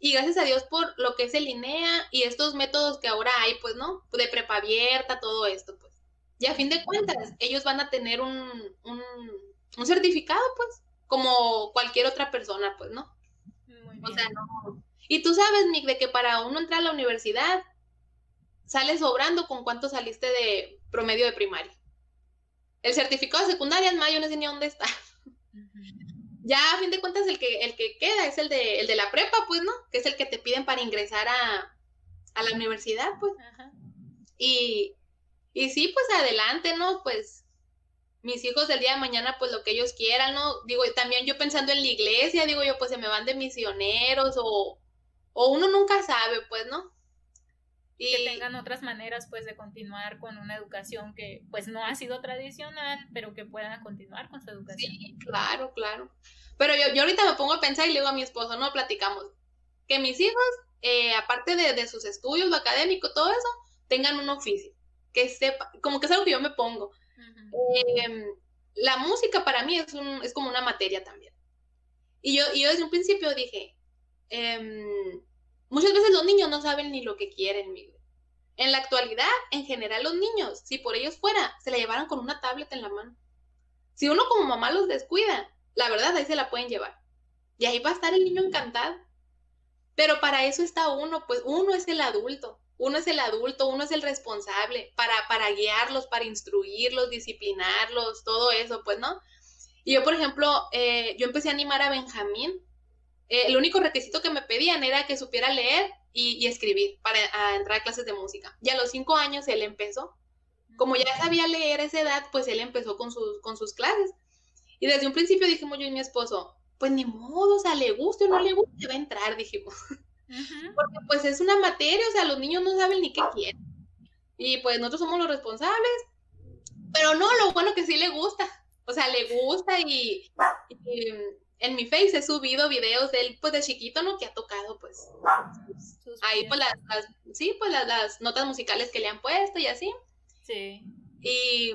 y gracias a Dios por lo que es el INEA y estos métodos que ahora hay, pues, ¿no? De prepa abierta, todo esto, pues. Y a fin de cuentas, ellos van a tener un, un, un certificado, pues, como cualquier otra persona, pues, ¿no? O sea, no. Y tú sabes, Mick, de que para uno entrar a la universidad, sales sobrando con cuánto saliste de promedio de primaria. El certificado de secundaria en mayo no sé ni dónde está. Ya a fin de cuentas el que, el que queda es el de, el de la prepa, pues, ¿no? Que es el que te piden para ingresar a, a la universidad, pues. Y, y sí, pues adelante, ¿no? Pues mis hijos del día de mañana, pues lo que ellos quieran, ¿no? Digo, también yo pensando en la iglesia, digo yo, pues se me van de misioneros o, o uno nunca sabe, pues, ¿no? Y... Que tengan otras maneras, pues, de continuar con una educación que, pues, no ha sido tradicional, pero que puedan continuar con su educación. Sí, claro, claro. Pero yo, yo ahorita me pongo a pensar y le digo a mi esposo, no, platicamos, que mis hijos, eh, aparte de, de sus estudios, lo académico, todo eso, tengan un oficio, que sepa, como que es algo que yo me pongo Em, la música para mí es, como una materia también. Y yo, y desde un principio dije, em, muchas veces los niños no saben ni lo que quieren, En la actualidad, en general, los niños, si por ellos fuera, se la llevaran con una tablet en la mano. Si uno como mamá los descuida, la verdad ahí se la pueden llevar. Y ahí va a estar el niño encantado. Pero para eso está uno, pues uno es el adulto uno es el adulto, uno es el responsable para, para guiarlos, para instruirlos, disciplinarlos, todo eso, pues, ¿no? Y yo, por ejemplo, eh, yo empecé a animar a Benjamín. Eh, el único requisito que me pedían era que supiera leer y, escribir para entrar a clases de música. Y a los cinco años él empezó. Como ya sabía leer a esa edad, pues él empezó con sus, con sus clases. Y desde un principio dijimos yo y mi esposo, pues ni modo, o sea, le guste o no le guste, va a entrar, dijimos. Porque pues es una materia, o sea, los niños no saben ni qué quieren. Y pues nosotros somos los responsables. Pero no, lo bueno que sí le gusta. O sea, le gusta y, en mi face he subido videos de él, pues de chiquito, ¿no? Que ha tocado, pues. ahí, pues las, sí, pues las, notas musicales que le han puesto y así. Sí. Y,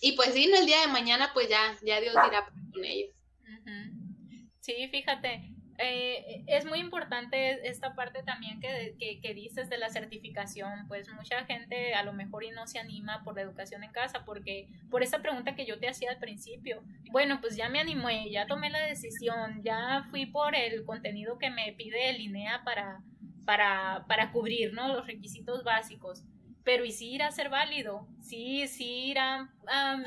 y pues sí, en el día de mañana, pues ya, ya Dios dirá con ellos. Sí, fíjate, eh, es muy importante esta parte también que, que, dices de la certificación, pues mucha gente a lo mejor y no se anima por la educación en casa, porque por esa pregunta que yo te hacía al principio, bueno, pues ya me animé, ya tomé la decisión, ya fui por el contenido que me pide el INEA para, para, para cubrir, ¿no? Los requisitos básicos. Pero y si ir a ser válido, sí, sí ir a,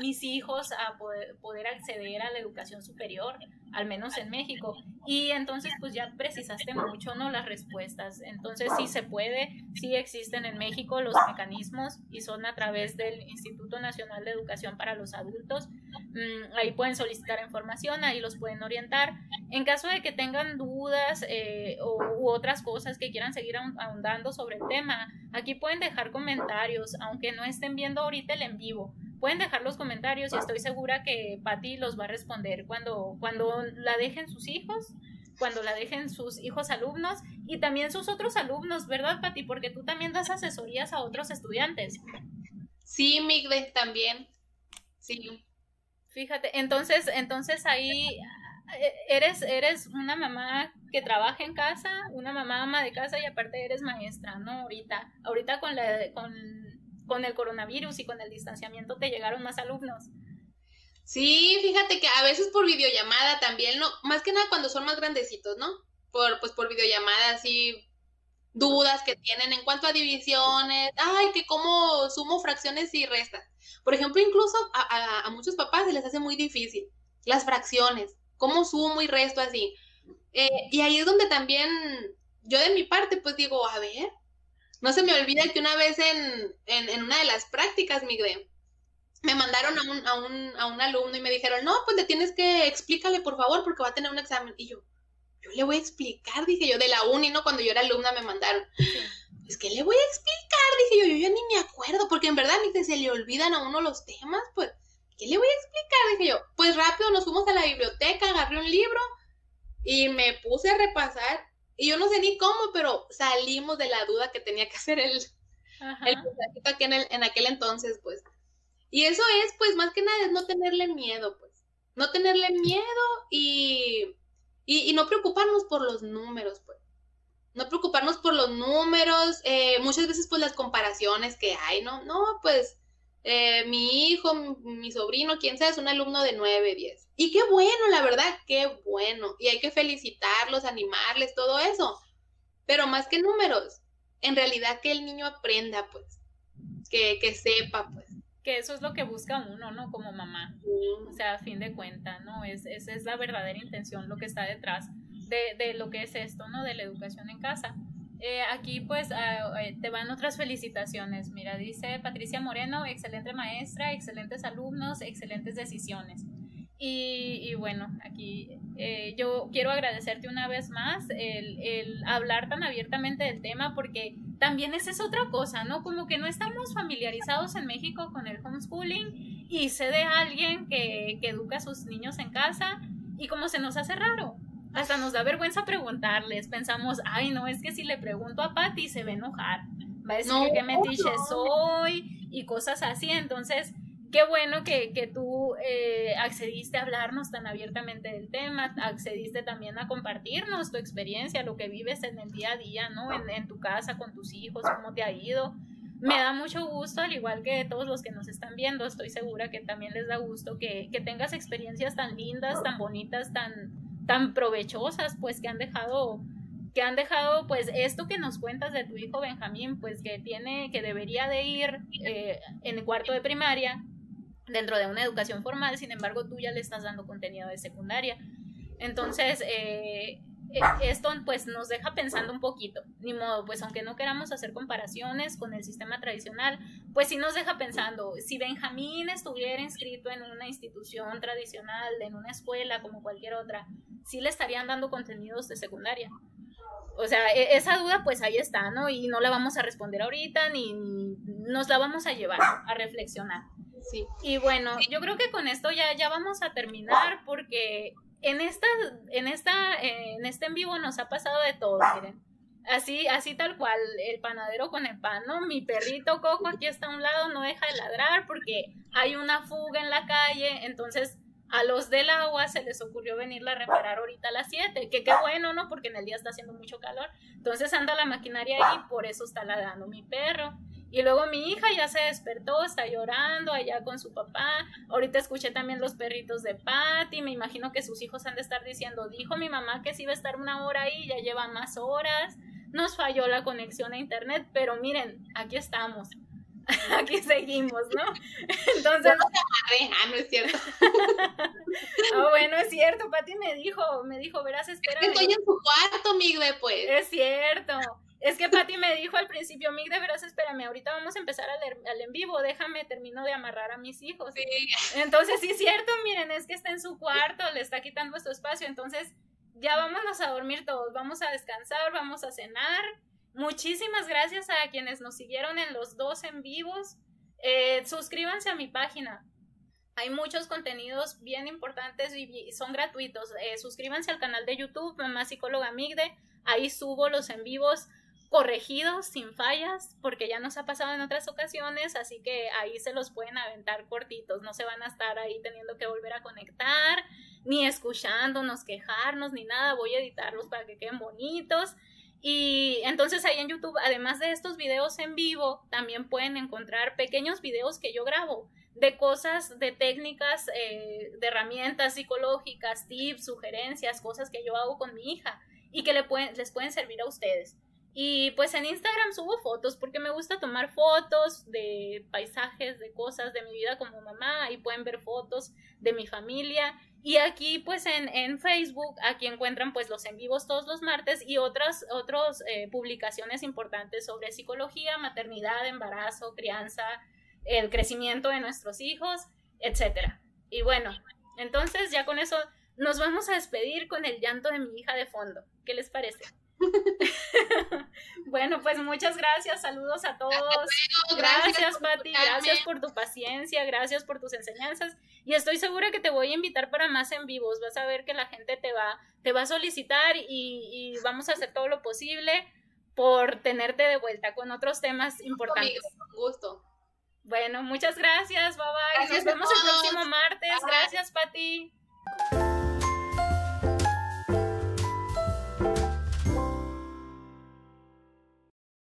mis hijos a poder, poder, acceder a la educación superior, al menos en México. Y entonces pues ya precisaste mucho, ¿no? Las respuestas. Entonces sí se puede, sí existen en México los mecanismos y son a través del Instituto Nacional de Educación para los Adultos. Mm, ahí pueden solicitar información, ahí los pueden orientar. En caso de que tengan dudas eh, o, u otras cosas que quieran seguir ahondando sobre el tema, aquí pueden dejar comentarios, aunque no estén viendo ahorita el en vivo pueden dejar los comentarios y estoy segura que Patti los va a responder cuando, cuando la dejen sus hijos, cuando la dejen sus hijos alumnos y también sus otros alumnos, ¿verdad, Patti? Porque tú también das asesorías a otros estudiantes. Sí, Migde, también. Sí. Fíjate, entonces, entonces ahí eh, eres, eres una mamá que trabaja en casa, una mamá ama de casa y aparte eres maestra, ¿no? Ahorita, ahorita con, la, con, con el coronavirus y con el distanciamiento te llegaron más alumnos. Sí, fíjate que a veces por videollamada también, no, más que nada cuando son más grandecitos, ¿no? Por, pues por videollamada, así, dudas que tienen en cuanto a divisiones, ay, que cómo sumo fracciones y restas. Por ejemplo, incluso a, a, muchos papás se les hace muy difícil las fracciones, cómo sumo y resto así. Eh, y ahí es donde también yo de mi parte pues digo, a ver, no se me olvida que una vez en, en, en una de las prácticas, Miguel, me mandaron a un, a, un, a un alumno y me dijeron, no, pues le tienes que explícale por favor porque va a tener un examen. Y yo, yo le voy a explicar, dije yo, de la uni, ¿no? Cuando yo era alumna me mandaron. Es que le voy a explicar, dije yo, yo ya ni me acuerdo, porque en verdad ni que se le olvidan a uno los temas, pues, ¿qué le voy a explicar? Dije yo, pues rápido nos fuimos a la biblioteca, agarré un libro y me puse a repasar, y yo no sé ni cómo, pero salimos de la duda que tenía que hacer el, el aquí en, el, en aquel entonces, pues. Y eso es, pues, más que nada, es no tenerle miedo, pues. No tenerle miedo y y, no preocuparnos por los números, pues. No preocuparnos por los números, eh, muchas veces pues las comparaciones que hay, ¿no? No, pues eh, mi hijo, mi, sobrino, quien sea, es un alumno de 9, 10. Y qué bueno, la verdad, qué bueno. Y hay que felicitarlos, animarles, todo eso. Pero más que números, en realidad que el niño aprenda, pues, que, que sepa, pues que eso es lo que busca uno, ¿no? Como mamá. O sea, a fin de cuentas, ¿no? Es, esa es la verdadera intención, lo que está detrás de, de lo que es esto, ¿no? De la educación en casa. Eh, aquí pues ah, eh, te van otras felicitaciones. Mira, dice Patricia Moreno, excelente maestra, excelentes alumnos, excelentes decisiones. Y, bueno, aquí eh, yo quiero agradecerte una vez más el, el, hablar tan abiertamente del tema porque también esa es otra cosa, ¿no? Como que no estamos familiarizados en México con el homeschooling y sé de alguien que, que educa a sus niños en casa y como se nos hace raro. Hasta nos da vergüenza preguntarles. Pensamos, ay, no, es que si le pregunto a Patty se va a enojar. Va a decir que metiche soy y cosas así. Entonces, qué bueno que, que tú eh, accediste a hablarnos tan abiertamente del tema, accediste también a compartirnos tu experiencia, lo que vives en el día a día, ¿no? En, en, tu casa, con tus hijos, cómo te ha ido. Me da mucho gusto, al igual que todos los que nos están viendo, estoy segura que también les da gusto que, que tengas experiencias tan lindas, tan bonitas, tan, tan provechosas, pues que han dejado que han dejado pues esto que nos cuentas de tu hijo Benjamín, pues que tiene, que debería de ir eh, en cuarto de primaria, dentro de una educación formal, sin embargo tú ya le estás dando contenido de secundaria. Entonces, eh, esto pues nos deja pensando un poquito, ni modo, pues aunque no queramos hacer comparaciones con el sistema tradicional, pues sí nos deja pensando, si Benjamín estuviera inscrito en una institución tradicional, en una escuela como cualquier otra, sí le estarían dando contenidos de secundaria. O sea, e, esa duda pues ahí está, ¿no? Y no la vamos a responder ahorita, ni nos la vamos a llevar a reflexionar. Sí. Y bueno, yo creo que con esto ya, ya vamos a terminar porque en esta, en esta, en este en vivo nos ha pasado de todo, miren. Así, así tal cual, el panadero con el pan, ¿no? Mi perrito Coco aquí está a un lado, no deja de ladrar porque hay una fuga en la calle, entonces a los del agua se les ocurrió venirla a reparar ahorita a las 7, que qué bueno, ¿no? Porque en el día está haciendo mucho calor. Entonces anda la maquinaria ahí, por eso está ladrando mi perro. Y luego mi hija ya se despertó, está llorando allá con su papá. Ahorita escuché también los perritos de Patty. Me imagino que sus hijos han de estar diciendo, dijo mi mamá que sí iba a estar una hora ahí, ya lleva más horas. Nos falló la conexión a internet, pero miren, aquí estamos. aquí seguimos, ¿no? Entonces. Ah, no es cierto. ah, bueno, es cierto. Patty me dijo, me dijo, verás, espera. Estoy en su cuarto, Migde, pues. Es cierto. Es que Patti me dijo al principio, Mig, de veras, espérame, ahorita vamos a empezar al, al en vivo, déjame, termino de amarrar a mis hijos. Entonces, sí es cierto, miren, es que está en su cuarto, le está quitando su espacio, entonces ya vámonos a dormir todos, vamos a descansar, vamos a cenar. Muchísimas gracias a quienes nos siguieron en los dos en vivos. Eh, suscríbanse a mi página. Hay muchos contenidos bien importantes y son gratuitos. Eh, suscríbanse al canal de YouTube, Mamá Psicóloga Migde. Ahí subo los en vivos corregidos sin fallas, porque ya nos ha pasado en otras ocasiones, así que ahí se los pueden aventar cortitos, no se van a estar ahí teniendo que volver a conectar, ni escuchándonos, quejarnos, ni nada. Voy a editarlos para que queden bonitos. Y entonces ahí en YouTube, además de estos videos en vivo, también pueden encontrar pequeños videos que yo grabo de cosas, de técnicas, eh, de herramientas psicológicas, tips, sugerencias, cosas que yo hago con mi hija y que les pueden servir a ustedes. Y pues en Instagram subo fotos porque me gusta tomar fotos de paisajes, de cosas de mi vida como mamá. y pueden ver fotos de mi familia. Y aquí pues en, en Facebook, aquí encuentran pues los en vivos todos los martes y otras otros, eh, publicaciones importantes sobre psicología, maternidad, embarazo, crianza, el crecimiento de nuestros hijos, etcétera. Y bueno, entonces ya con eso nos vamos a despedir con el llanto de mi hija de fondo. ¿Qué les parece? bueno, pues muchas gracias, saludos a todos. Gracias, gracias Pati, gracias por tu paciencia, gracias por tus enseñanzas y estoy segura que te voy a invitar para más en vivos. Vas a ver que la gente te va, te va a solicitar y, y vamos a hacer todo lo posible por tenerte de vuelta con otros temas importantes. gusto. Bueno, muchas gracias, bye bye. Nos vemos el próximo martes. Gracias, Pati.